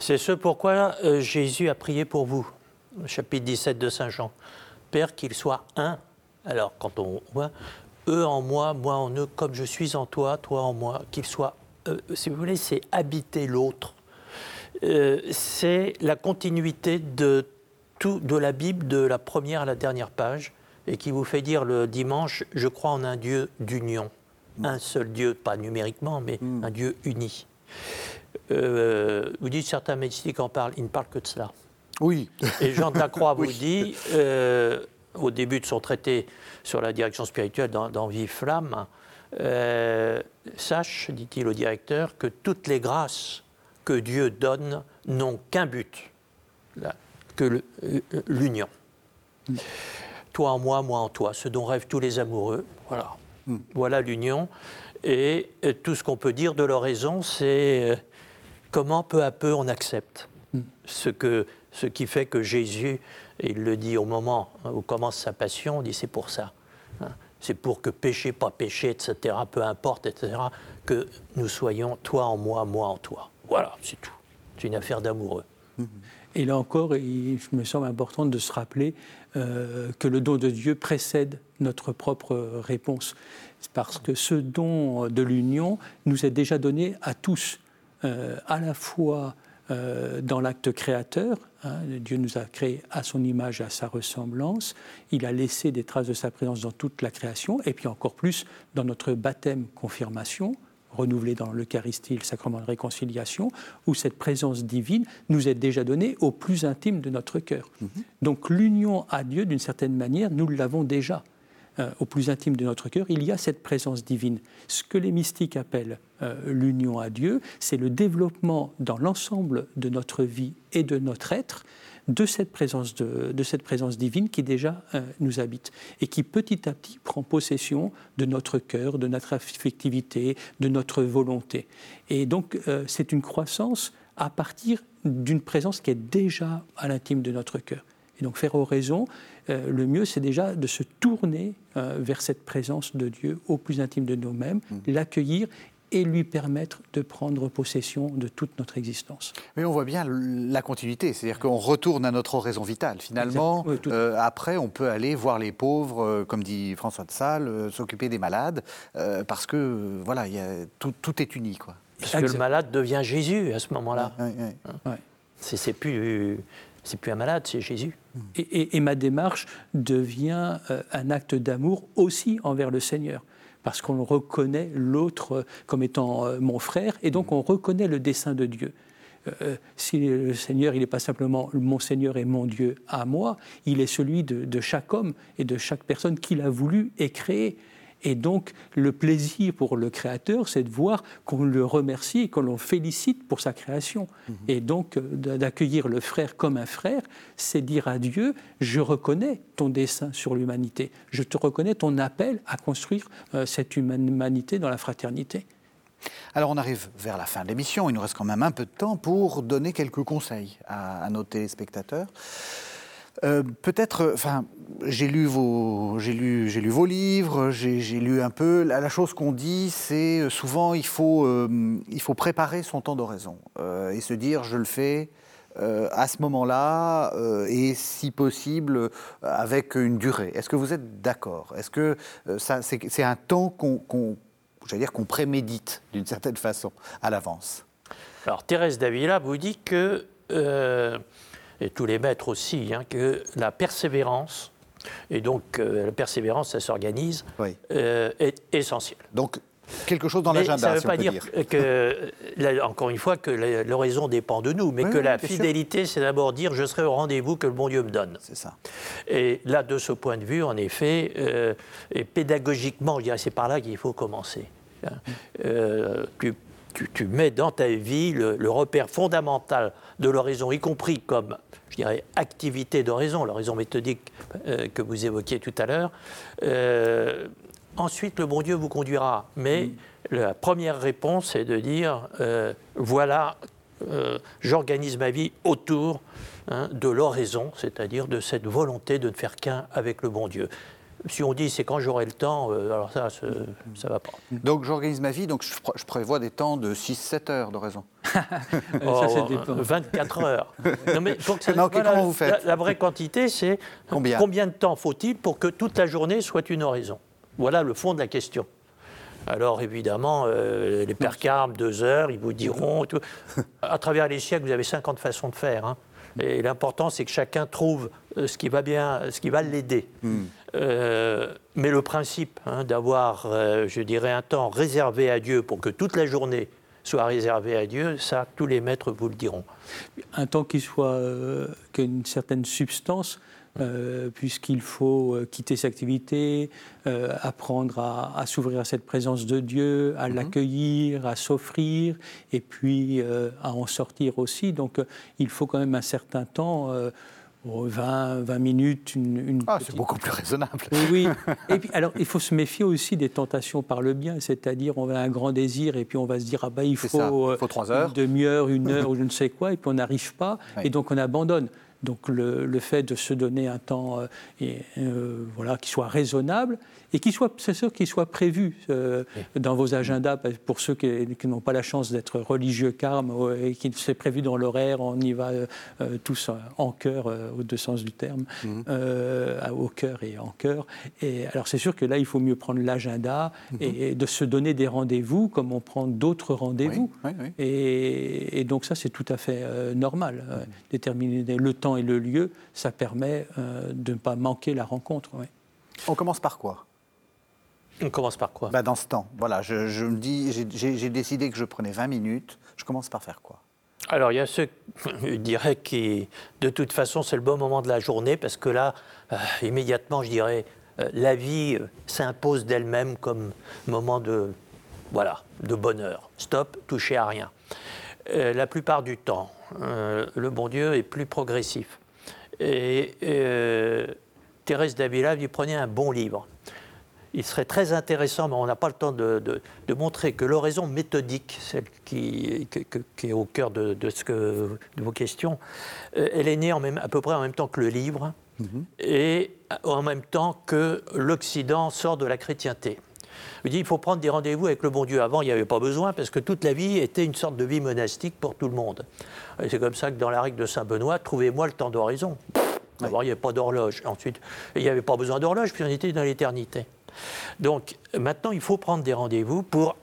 C'est ce pourquoi euh, Jésus a prié pour vous, chapitre 17 de Saint Jean. Père, qu'il soit un. Alors, quand on voit eux en moi, moi en eux, comme je suis en toi, toi en moi, qu'il soit, euh, si vous voulez, c'est habiter l'autre. Euh, c'est la continuité de tout, de la Bible, de la première à la dernière page, et qui vous fait dire le dimanche, je crois en un Dieu d'union. Un seul Dieu, pas numériquement, mais hmm. un Dieu uni. Euh, vous dites certains médecins en parlent, ils ne parlent que de cela. Oui. Et Jean de la Croix vous dit, euh, au début de son traité sur la direction spirituelle dans, dans Vive Flamme, euh, sache, dit-il au directeur, que toutes les grâces que Dieu donne n'ont qu'un but, que l'union. Toi en moi, moi en toi, ce dont rêvent tous les amoureux. Voilà. Hmm. Voilà l'union. Et tout ce qu'on peut dire de l'oraison, c'est comment peu à peu on accepte hmm. ce, que, ce qui fait que Jésus, et il le dit au moment où commence sa passion, on dit c'est pour ça. Hein. C'est pour que péché, pas péché, etc., peu importe, etc., que nous soyons toi en moi, moi en toi. Voilà, c'est tout. C'est une affaire d'amoureux. Hmm. Et là encore, il me semble important de se rappeler euh, que le don de Dieu précède notre propre réponse. Parce que ce don de l'union nous est déjà donné à tous. Euh, à la fois euh, dans l'acte créateur, hein, Dieu nous a créés à son image, à sa ressemblance, il a laissé des traces de sa présence dans toute la création, et puis encore plus dans notre baptême confirmation, renouvelé dans l'Eucharistie, le sacrement de réconciliation, où cette présence divine nous est déjà donnée au plus intime de notre cœur. Mm-hmm. Donc l'union à Dieu, d'une certaine manière, nous l'avons déjà. Euh, au plus intime de notre cœur, il y a cette présence divine. Ce que les mystiques appellent euh, l'union à Dieu, c'est le développement dans l'ensemble de notre vie et de notre être de cette présence, de, cette présence divine qui déjà euh, nous habite et qui petit à petit prend possession de notre cœur, de notre affectivité, de notre volonté. Et donc c'est une croissance à partir d'une présence qui est déjà à l'intime de notre cœur. Et donc faire oraison, euh, le mieux c'est déjà de se tourner euh, vers cette présence de Dieu au plus intime de nous-mêmes, mm. l'accueillir et lui permettre de prendre possession de toute notre existence. Mais on voit bien la continuité, c'est-à-dire qu'on retourne à notre oraison vitale. Finalement, euh, après, on peut aller voir les pauvres, comme dit François de Sales, s'occuper des malades, parce que voilà, y a, tout, tout, est uni. Quoi. Parce que le malade devient Jésus à ce moment-là. Oui, oui. Hein c'est plus, plus un malade, c'est Jésus. Et, ma démarche devient euh, un acte d'amour aussi envers le Seigneur parce qu'on reconnaît l'autre comme étant euh, mon frère, et donc on reconnaît le dessein de Dieu. Euh, si le Seigneur, il n'est pas simplement mon Seigneur et mon Dieu à moi, il est celui de, de chaque homme et de chaque personne qu'il a voulu et créé. Et donc, le plaisir pour le créateur, c'est de voir qu'on le remercie et qu'on le félicite pour sa création. Mhm. Et donc, euh, d'accueillir le frère comme un frère, c'est dire à Dieu, je reconnais ton dessein sur l'humanité, je te reconnais ton appel à construire euh, cette humanité dans la fraternité. Alors on arrive vers la fin de l'émission, il nous reste quand même un peu de temps pour donner quelques conseils à, à nos téléspectateurs. Euh, peut-être, enfin, j'ai lu vos, j'ai lu, j'ai lu vos livres, j'ai, lu un peu. La, chose qu'on dit, c'est euh, souvent il faut, euh, il faut préparer son temps d'oraison et se dire je le fais. à ce moment-là, et si possible, avec une durée. Est-ce que vous êtes d'accord? Est-ce que ça, c'est, un temps qu'on, qu'on, dire, qu'on prémédite d'une certaine façon à l'avance? Alors Thérèse Davila vous dit que et tous les maîtres aussi, hein, que la persévérance, et donc euh, la persévérance, ça s'organise, euh, est essentielle. Donc quelque chose dans l'agenda. Ça ne veut pas dire, que, encore une fois, que l'horizon dépend de nous, mais que la fidélité, c'est d'abord dire je serai au rendez-vous que le bon Dieu me donne. C'est ça. Et là, de ce point de vue, en effet, euh, et pédagogiquement, je dirais c'est par là qu'il faut commencer. Hein. tu, tu, mets dans ta vie le, le repère fondamental de l'horizon, y compris comme je dirais, activité d'horizon, l'horizon méthodique euh, que vous évoquiez tout à l'heure. Euh, ensuite, le bon Dieu vous conduira. Mais mm. la première réponse est de dire, euh, voilà, j'organise ma vie autour hein, de l'horizon, c'est-à-dire de cette volonté de ne faire qu'un avec le bon Dieu si on dit c'est quand j'aurai le temps, alors ça, ça ne va pas. Donc j'organise ma vie, donc je, prévois des temps de 6-7 heures d'oraison. oh, ça, 24 heures. Non, mais comment vous faites la, vraie quantité, c'est combien, combien de temps faut-il pour que toute la journée soit une oraison Voilà le fond de la question. Alors évidemment, euh, les pères carmes, deux heures, ils vous diront. Tout. À travers les siècles, vous avez 50 façons de faire. Hein. Et l'important, c'est que chacun trouve euh, ce qui va bien, ce qui va l'aider. Hmm. Euh, mais le principe hein, d'avoir, je dirais, un temps réservé à Dieu pour que toute la journée soit réservé à Dieu, ça, tous les maîtres vous le diront. Un temps qui soit euh, qu'une certaine substance, euh, puisqu'il faut euh, quitter ses activités, apprendre à, s'ouvrir à cette présence de Dieu, à mhm. l'accueillir, à s'offrir, et puis à en sortir aussi. Donc il faut quand même un certain temps 20, 20 minutes, une, ah, c'est beaucoup plus raisonnable. Oui, Et puis, alors, il faut se méfier aussi des tentations par le bien, c'est-à-dire on a un grand désir et puis on va se dire ah ben il faut, faut trois heures. une demi-heure, une heure ou je ne sais quoi, et puis on n'arrive pas, et donc on abandonne. Donc le, fait de se donner un temps euh, et, euh, voilà, qui soit raisonnable et qui soit, c'est sûr, qui soit prévu euh, dans vos agendas pour ceux qui, n'ont pas la chance d'être religieux carmes et qui c'est prévu dans l'horaire, on y va tous en cœur au deux sens du terme, mhm. au cœur et en cœur. Et alors c'est sûr que là il faut mieux prendre l'agenda mhm. et, de se donner des rendez-vous comme on prend d'autres rendez-vous. et, donc ça c'est tout à fait normal, mhm. déterminer le temps et le lieu, ça permet euh, de ne pas manquer la rencontre. On commence par quoi? On commence par quoi? Bah Dans ce temps. Voilà, je, me dis, j'ai décidé que je prenais 20 minutes. Je commence par faire quoi? Alors, il y a ceux, je dirais, qui, de toute façon, c'est le bon moment de la journée, parce que là, euh, immédiatement, je dirais, euh, la vie s'impose d'elle-même comme moment de, voilà, de bonheur. Stop, touchez à rien. la plupart du temps, euh, le bon Dieu est plus progressif. Et euh, Thérèse d'Avila lui prenait un bon livre. Il serait très intéressant, mais on n'a pas le temps de, montrer que l'oraison méthodique, celle qui, est au cœur de, ce que, de vos questions, euh, elle est née en même, à peu près en même temps que le livre mhm. et en même temps que l'Occident sort de la chrétienté. Il dit il faut prendre des rendez-vous avec le bon Dieu. Avant, il n'y avait pas besoin parce que toute la vie était une sorte de vie monastique pour tout le monde. C'est comme ça que dans la règle de Saint Benoît, trouvez-moi le temps d'horizon. D'abord, il n'y avait pas d'horloge. Ensuite, il n'y avait pas besoin d'horloge, puis on était dans l'éternité. Donc maintenant, il faut prendre des rendez-vous pour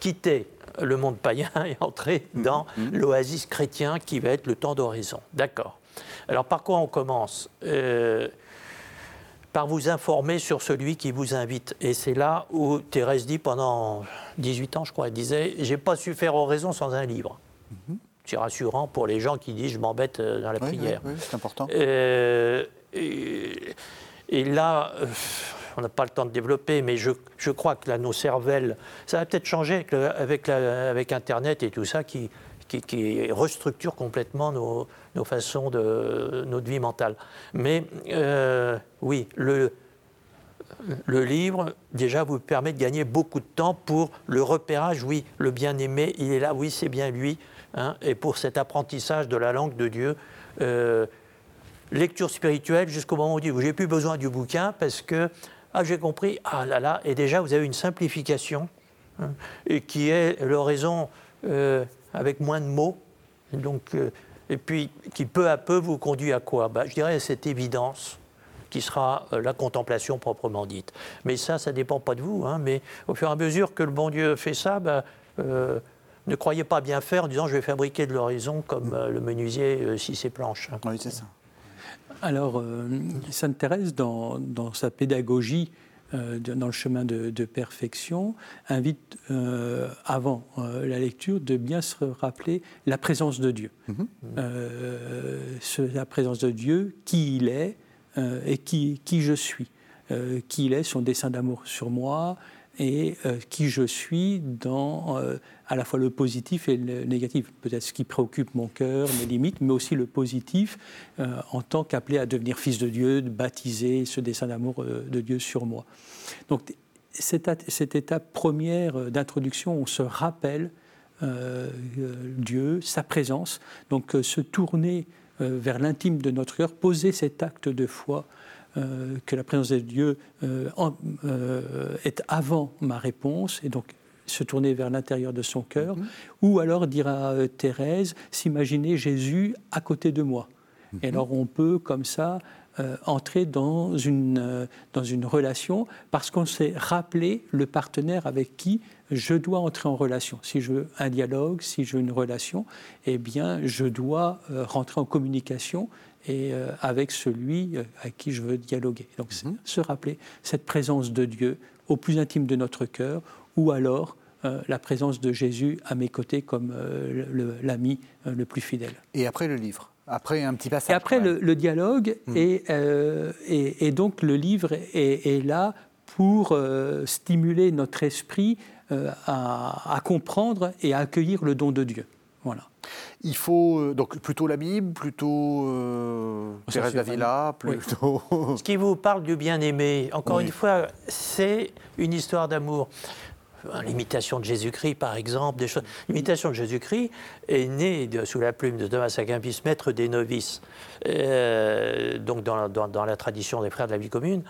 quitter le monde païen est entré Mhm. dans l'oasis chrétien qui va être le temps d'horizon. D'accord. Alors par quoi on commence Euh, Par vous informer sur celui qui vous invite. Et c'est là où Thérèse dit pendant 18 ans, je crois, elle disait J'ai pas su faire oraison sans un livre. C'est rassurant pour les gens qui disent Je m'embête euh, dans la. Oui, prière. oui, oui, c'est important. Euh, et, et là, euh, on n'a pas le temps de développer, mais je, crois que là, nos cervelles, ça va peut-être changer avec, Internet et tout ça qui, qui, restructure complètement nos, façons de notre vie mentale. Mais euh, oui, le, livre, déjà, vous permet de gagner beaucoup de temps pour le repérage. Oui, le bien-aimé, il est là, oui, c'est bien lui. hein, et pour cet apprentissage de la langue de Dieu. euh, lecture spirituelle jusqu'au moment où j'ai plus besoin du bouquin parce que ah j'ai compris ah là là et déjà vous avez une simplification hein, et qui est l'oraison euh, avec moins de mots donc euh, et puis qui peu à peu vous conduit à quoi? Bah, je dirais à cette évidence qui sera euh, la contemplation proprement dite. Mais ça, ça dépend pas de vous. hein, mais au fur et à mesure que le bon Dieu fait ça, bah, euh, ne croyez pas bien faire en disant je vais fabriquer de l'horizon comme le menuisier euh, si ses planches. hein. Oui, c'est ça. Alors, euh, Sainte Thérèse, dans, dans sa pédagogie, euh, dans le chemin de, de perfection, invite, euh, avant la lecture, de bien se rappeler la présence de Dieu. Ce- la présence de Dieu, qui il est et qui, qui je suis. Qui il est, son dessein d'amour sur moi, et euh, qui je suis dans euh, à la fois le positif et le négatif. Peut-être ce qui préoccupe mon cœur, mes limites, mais aussi le positif euh, en tant qu'appelé à devenir fils de Dieu, de baptiser ce dessein d'amour euh, de Dieu sur moi. Donc cette, étape première euh, d'introduction, on se rappelle Dieu, sa présence, donc se tourner vers l'intime de notre cœur, poser cet acte de foi que la présence de Dieu est avant ma réponse, et donc se tourner vers l'intérieur de son cœur, ou alors dire à euh, Thérèse, s'imaginer Jésus à côté de moi. Et alors on peut comme ça euh, entrer dans une, euh, dans une relation parce qu'on s'est rappelé le partenaire avec qui je dois entrer en relation. Si je veux un dialogue, si je veux une relation, eh bien je dois euh, rentrer en communication et avec celui à qui je veux dialoguer. Donc c'est se rappeler cette présence de Dieu au plus intime de notre cœur ou alors euh, la présence de Jésus à mes côtés comme euh, l'ami euh, le plus fidèle. Et après le livre Après un petit passage Et après, le, dialogue, et, euh, et, et donc le livre est, est là pour euh, stimuler notre esprit euh, à, à comprendre et à accueillir le don de Dieu. Voilà. Il faut euh, donc plutôt la Bible, plutôt euh, Thérèse d'Avila, Oui. plutôt. Ce qui vous parle du bien-aimé, encore Oui. une fois, c'est une histoire d'amour. L'imitation de Jésus-Christ, par exemple, des choses. L'imitation de Jésus-Christ est née sous la plume de Thomas Akempis, maître des novices, euh, donc dans, la- tradition des frères de la vie commune,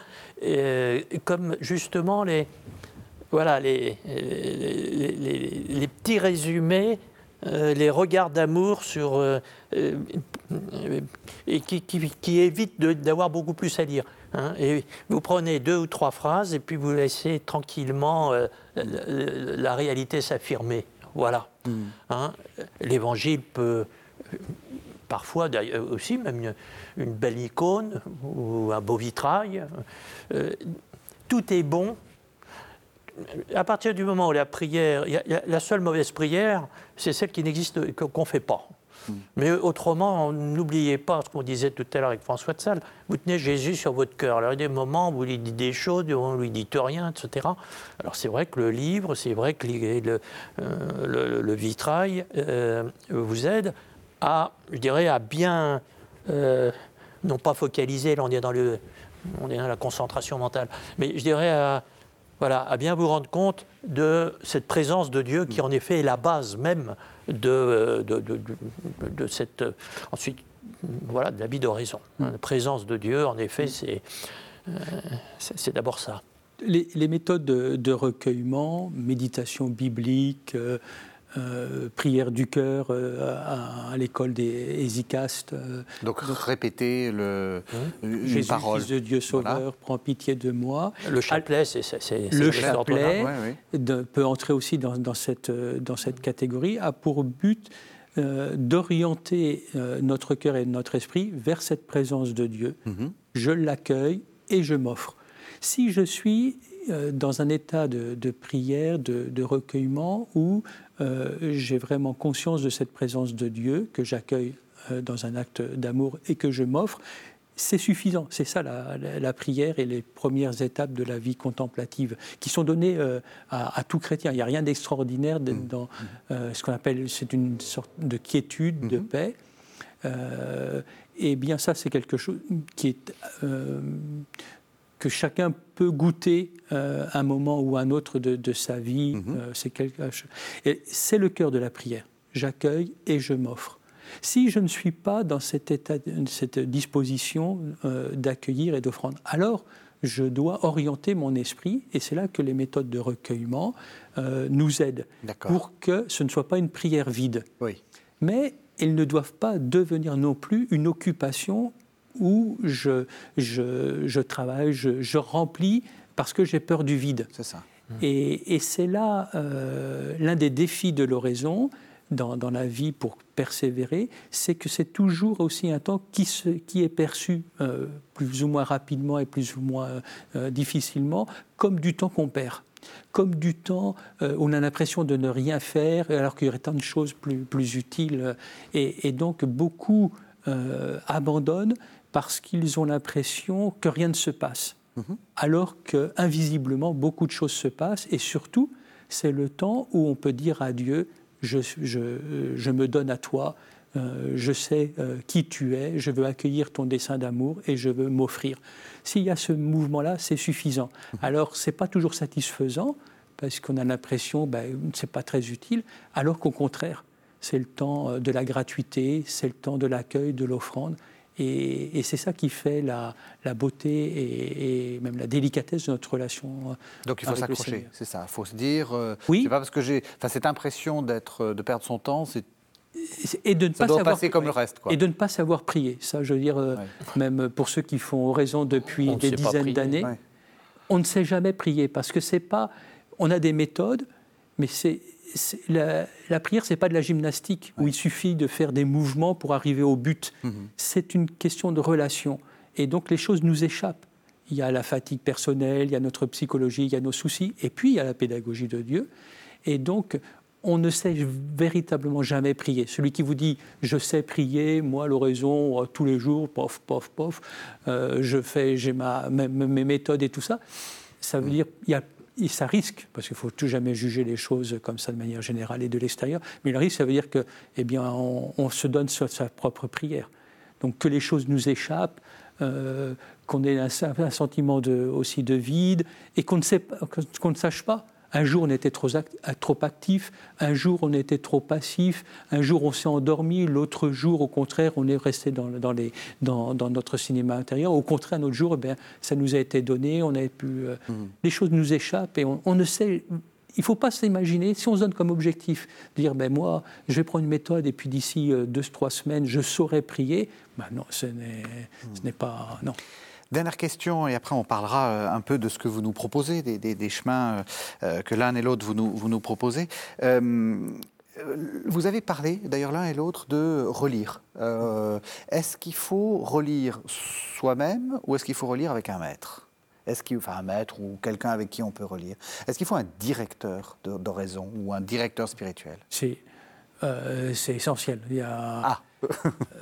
euh, comme justement les, voilà, les, les, les- petits résumés, euh, les regards d'amour sur, euh, euh, qui, qui, d'avoir beaucoup plus à lire. Hein. Et vous prenez deux ou trois phrases et puis vous laissez tranquillement euh, la, réalité s'affirmer. Voilà. Hein. L'évangile peut parfois aussi même une, une belle icône ou un beau vitrail. Euh, tout est bon à partir du moment où la prière, il y a- il y a- la seule mauvaise prière, c'est celle qui n'existe, qu'on ne fait pas. Mais autrement, n'oubliez pas ce qu'on disait tout à l'heure avec François de Sales, vous tenez Jésus sur votre cœur. Alors il y a des moments où vous lui dites des choses, où vous lui dites rien, etc. Alors c'est vrai que le livre, c'est vrai que euh, le- vitrail euh, vous aide à, je dirais, à bien, euh, non pas focaliser, là on est dans on est dans la concentration mentale, mais je dirais à, voilà, à bien vous rendre compte de cette présence de Dieu qui en effet est la base même de, de, de- de- cette ensuite voilà de la vie d'horizon. La présence de Dieu, en effet, c'est euh, d'abord ça. Les, les méthodes de, de recueillement, méditation biblique, euh, euh, prière du cœur euh, à, l'école des hésicastes. donc, répéter le, une Jésus, parole. Fils de Dieu Sauveur, prends pitié de moi. Le chapelet, c'est Le chapelet peut entrer aussi dans, cette, dans cette catégorie, a pour but d'orienter notre cœur et notre esprit vers cette présence de Dieu. Mhm. Je l'accueille et je m'offre. Si je suis dans un état de, prière, de, de, recueillement, où euh, j'ai vraiment conscience de cette présence de Dieu que j'accueille euh, dans un acte d'amour et que je m'offre, c'est suffisant. C'est ça la, prière et les premières étapes de la vie contemplative qui sont données euh, à, tout chrétien. Il n'y a rien d'extraordinaire mmh. dans ce qu'on appelle, c'est une sorte de quiétude, de mmh. paix. et bien ça, c'est quelque chose qui est que chacun peut goûter euh, un moment ou un autre de, sa vie. Mhm. Euh, c'est quelque... c'est le cœur de la prière. J'accueille et je m'offre. Si je ne suis pas dans cet état, cette disposition euh, d'accueillir et d'offrande, alors je dois orienter mon esprit, et c'est là que les méthodes de recueillement nous aident, pour que ce ne soit pas une prière vide. Oui. Mais elles ne doivent pas devenir non plus une occupation où je, je, travaille, je, remplis parce que j'ai peur du vide. C'est ça. Et, c'est là euh, l'un des défis de l'oraison dans, dans, la vie pour persévérer, c'est que c'est toujours aussi un temps qui, se, qui est perçu euh, plus ou moins rapidement et plus ou moins euh, difficilement comme du temps qu'on perd comme du temps où on a l'impression de ne rien faire alors qu'il y aurait tant de choses plus, plus utiles. Et, et donc beaucoup abandonnent parce qu'ils ont l'impression que rien ne se passe, mhm. alors que invisiblement beaucoup de choses se passent, et surtout c'est le temps où on peut dire à Dieu, je, je, me donne à toi, euh, je sais euh, qui tu es, je veux accueillir ton dessein d'amour et je veux m'offrir. S'il y a ce mouvement-là, c'est suffisant. Mhm. Alors, ce n'est pas toujours satisfaisant, parce qu'on a l'impression ben, que ce n'est pas très utile, alors qu'au contraire, c'est le temps euh, de la gratuité, c'est le temps de l'accueil, de l'offrande. Et, c'est ça qui fait la, beauté et, même la délicatesse de notre relation. Euh, Donc il faut s'accrocher, c'est ça. Il faut se dire. Euh, oui. C'est pas parce que j'ai, cette impression d'être, euh, de perdre son temps, c'est et de ne ça pas doit savoir, passer comme le reste. Quoi. Et de ne pas savoir prier. Ça, je veux dire, même pour ceux qui font raison depuis des dizaines d'années, on ne sait jamais prier parce que c'est pas. On a des méthodes, mais c'est la, la, prière, c'est pas de la gymnastique où il suffit de faire des mouvements pour arriver au but. Mhm. C'est une question de relation. Et donc les choses nous échappent. Il y a la fatigue personnelle, il y a notre psychologie, il y a nos soucis, et puis il y a la pédagogie de Dieu. Et donc on ne sait véritablement jamais prier. Celui qui vous dit je sais prier, moi l'oraison euh, tous les jours, pof, pof, pof, euh, je fais, j'ai ma, mes, mes, méthodes et tout ça, ça veut mhm. dire il y a et ça risque, parce qu'il faut tout jamais juger les choses comme ça de manière générale et de l'extérieur, mais le risque, ça veut dire que, eh bien, on, se donne sur sa propre prière. Donc que les choses nous échappent, euh, qu'on ait un, sentiment aussi de vide, et qu'on ne, qu'on ne sache pas un jour, on était trop, trop actif, un jour, on était trop passif, un jour, on s'est endormi, l'autre jour, au contraire, on est resté dans, dans, les, dans, dans notre cinéma intérieur. Au contraire, un autre jour, eh ça nous a été donné, on avait pu. Euh, mmh. Les choses nous échappent et on, ne sait. Il ne faut pas s'imaginer, si on se donne comme objectif de dire, ben moi, je vais prendre une méthode et puis d'ici euh, deux, trois semaines, je saurai prier, ben non, ce n'est mmh. pas. Non. Dernière question, et après on parlera euh, un peu de ce que vous nous proposez, des, chemins euh, euh, que l'un et l'autre vous nous, proposez. vous avez parlé, d'ailleurs l'un et l'autre, de relire. est-ce qu'il faut relire soi-même ou est-ce qu'il faut relire avec un maître? Est-ce qu'il, enfin un maître ou quelqu'un avec qui on peut relire? Est-ce qu'il faut un directeur d'oraison ou un directeur spirituel? C'est, c'est essentiel. Il y a, ah.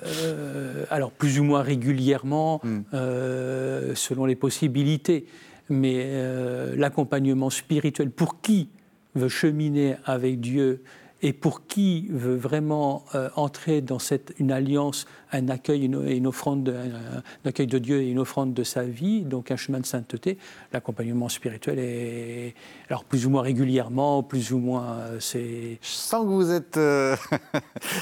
Euh, alors plus ou moins régulièrement, hmm. euh, selon les possibilités, mais euh, l'accompagnement spirituel pour qui veut cheminer avec Dieu et pour qui veut vraiment entrer dans cette, une alliance un accueil une offrande, un accueil de Dieu et une offrande de sa vie, donc un chemin de sainteté. L'accompagnement spirituel est, alors plus ou moins régulièrement, plus ou moins, c'est. Je sens que vous êtes euh,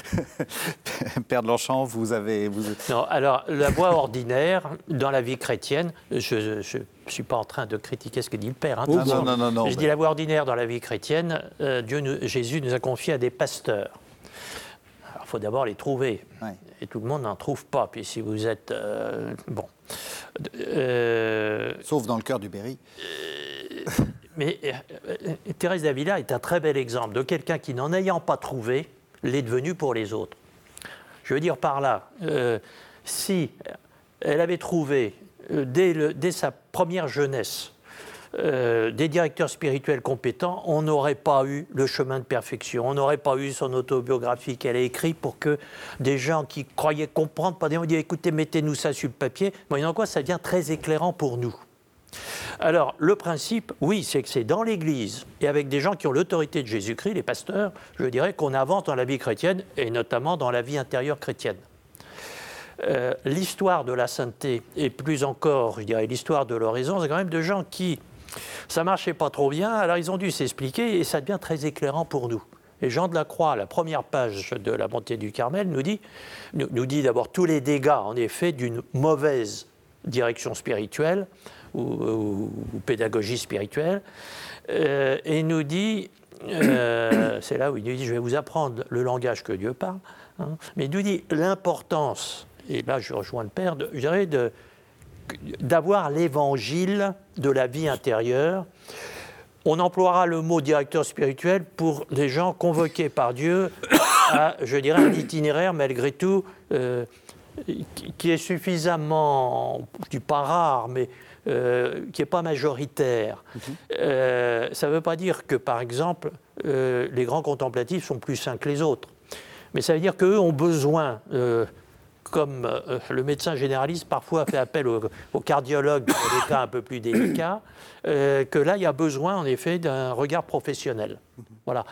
père de l'enchant, vous avez. Vous... Non, alors la voie ordinaire dans la vie chrétienne, je ne suis pas en train de critiquer ce que dit le père. Hein, non, non, non, non, Je dis la voie ordinaire dans la vie chrétienne, euh, Dieu Jésus nous a confié à des pasteurs. Alors il faut d'abord les trouver. Et tout le monde n'en trouve pas. Puis si vous êtes. Euh, bon. Sauf dans le cœur du Berry. mais Thérèse d'Avila est un très bel exemple de quelqu'un qui, n'en ayant pas trouvé, l'est devenu pour les autres. Je veux dire par là, euh, si elle avait trouvé euh, dès, sa première jeunesse euh, des directeurs spirituels compétents, on n'aurait pas eu le chemin de perfection, on n'aurait pas eu son autobiographie qu'elle a écrite pour que des gens qui croyaient comprendre, pas des dit écoutez, mettez-nous ça sur le papier. Moyennant quoi, ça devient très éclairant pour nous. Alors, le principe, oui, c'est que c'est dans l'Église et avec des gens qui ont l'autorité de Jésus-Christ, les pasteurs, je dirais qu'on avance dans la vie chrétienne et notamment dans la vie intérieure chrétienne. Euh, l'histoire de la sainteté et plus encore, je dirais, l'histoire de l'oraison, c'est quand même de gens qui, ça marchait pas trop bien, alors ils ont dû s'expliquer et ça devient très éclairant pour nous. Et Jean de la Croix, la première page de la montée du Carmel, nous dit, nous dit d'abord tous les dégâts, en effet, d'une mauvaise direction spirituelle, ou, pédagogie spirituelle, euh, et nous dit, euh, c'est là où il nous dit, je vais vous apprendre le langage que Dieu parle, hein, mais il nous dit l'importance, et là je rejoins le Père, de, je dirais d'avoir l'évangile de la vie intérieure. On emploiera le mot directeur spirituel pour des gens convoqués par Dieu à, je dirais, un itinéraire malgré tout euh, qui est suffisamment, je dis pas rare, mais euh, qui n'est pas majoritaire. Mhm. Euh, ça ne veut pas dire que, par exemple, les grands contemplatifs sont plus sains que les autres. Mais ça veut dire qu'eux ont besoin, comme le médecin généraliste parfois fait appel au, au cardiologue pour des cas un peu plus délicats, que là, il y a besoin, en effet, d'un regard professionnel. Voilà.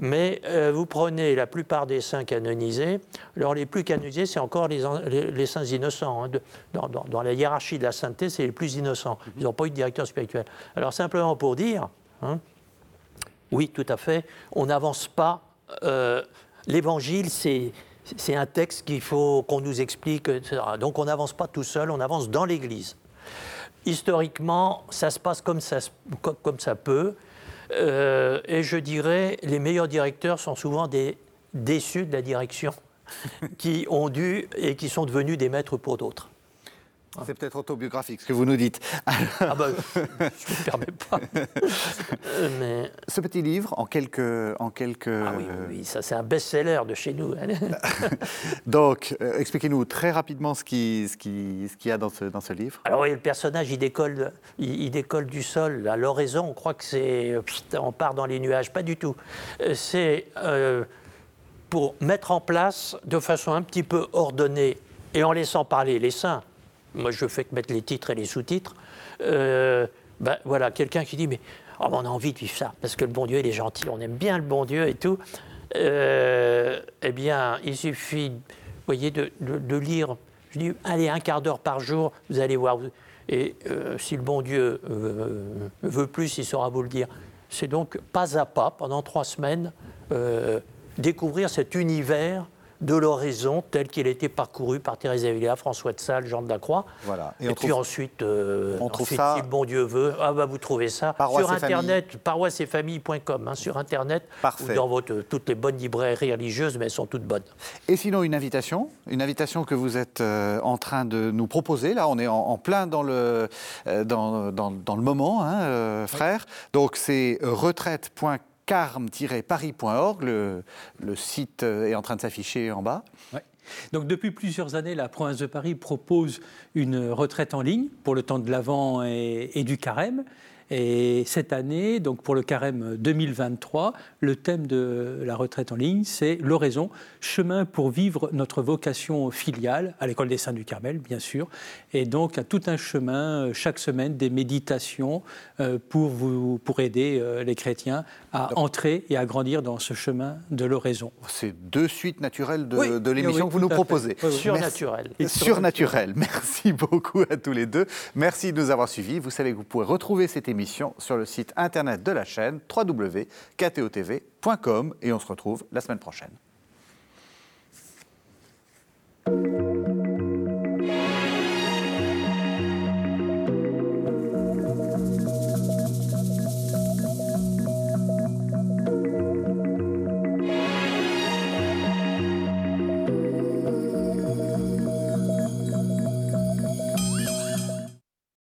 Mais euh, vous prenez la plupart des saints canonisés. Alors les plus canonisés, c'est encore les, les, saints innocents. Hein, dans, dans, la hiérarchie de la sainteté, c'est les plus innocents. Ils n'ont pas eu de directeur spirituel. Alors simplement pour dire, hein, oui, tout à fait, on n'avance pas. Euh, L'évangile, c'est c'est un texte qu'il faut qu'on nous explique, etc. Donc on n'avance pas tout seul, on avance dans l'Église. Historiquement, ça se passe comme ça, peut. Euh, et je dirais, les meilleurs directeurs sont souvent des déçus de la direction, qui ont dû et qui sont devenus des maîtres pour d'autres. C'est peut-être autobiographique ce que vous nous dites. ah ben, je ne me permets pas. Mais... Ce petit livre, en quelques... En quelques... Ah oui, oui, ça c'est un best-seller de chez nous. Donc, euh, expliquez-nous très rapidement ce qu'il ce qui, ce y a dans ce, dans ce livre. Alors oui, le personnage, il décolle, il, décolle du sol à l'horizon. On croit que c'est... On part dans les nuages. Pas du tout. Euh, c'est euh, pour mettre en place de façon un petit peu ordonnée et en laissant parler les saints, moi je fais que mettre les titres et les sous-titres, euh, ben, voilà, quelqu'un qui dit mais oh, on a envie de vivre ça, parce que le bon Dieu il est gentil, on aime bien le bon Dieu et tout, euh, eh bien il suffit, vous voyez, de, lire, je dis allez un quart d'heure par jour, vous allez voir, et euh, si le bon Dieu veut plus, il saura vous le dire. C'est donc pas à pas, pendant trois semaines, découvrir cet univers de l'oraison tel qu'il a été parcouru par Thérèse Avila, François de Sales, Jean de la Croix. Voilà. Et, puis ensuite, euh, on ça, si le bon Dieu veut, ah bah vous trouvez ça sur Internet, paroisseetfamille.com, hein, sur Internet, ou dans votre, toutes les bonnes librairies religieuses, mais elles sont toutes bonnes. Et sinon, une invitation, une invitation que vous êtes euh, en train de nous proposer. Là, on est en, plein dans le, euh, dans, dans, le moment, hein, frère. Donc, c'est retraite.com carme-paris.org. Le, le, site est en train de s'afficher en bas. Donc depuis plusieurs années, la province de Paris propose une retraite en ligne pour le temps de l'Avent et, du carême. Et cette année, donc pour le carême 2023, le thème de la retraite en ligne, c'est l'oraison, chemin pour vivre notre vocation filiale, à l'école des Saints du Carmel, bien sûr. Et donc, à tout un chemin, euh, chaque semaine, des méditations euh, pour, vous, pour aider euh, les chrétiens à entrer et à grandir dans ce chemin de l'oraison. C'est deux suites naturelles de, l'émission que vous nous proposez. Surnaturel. Surnaturel. Merci beaucoup à tous les deux. Merci de nous avoir suivis. Vous savez que vous pouvez retrouver cette sur le site internet de la chaîne www.ktotv.com et on se retrouve la semaine prochaine.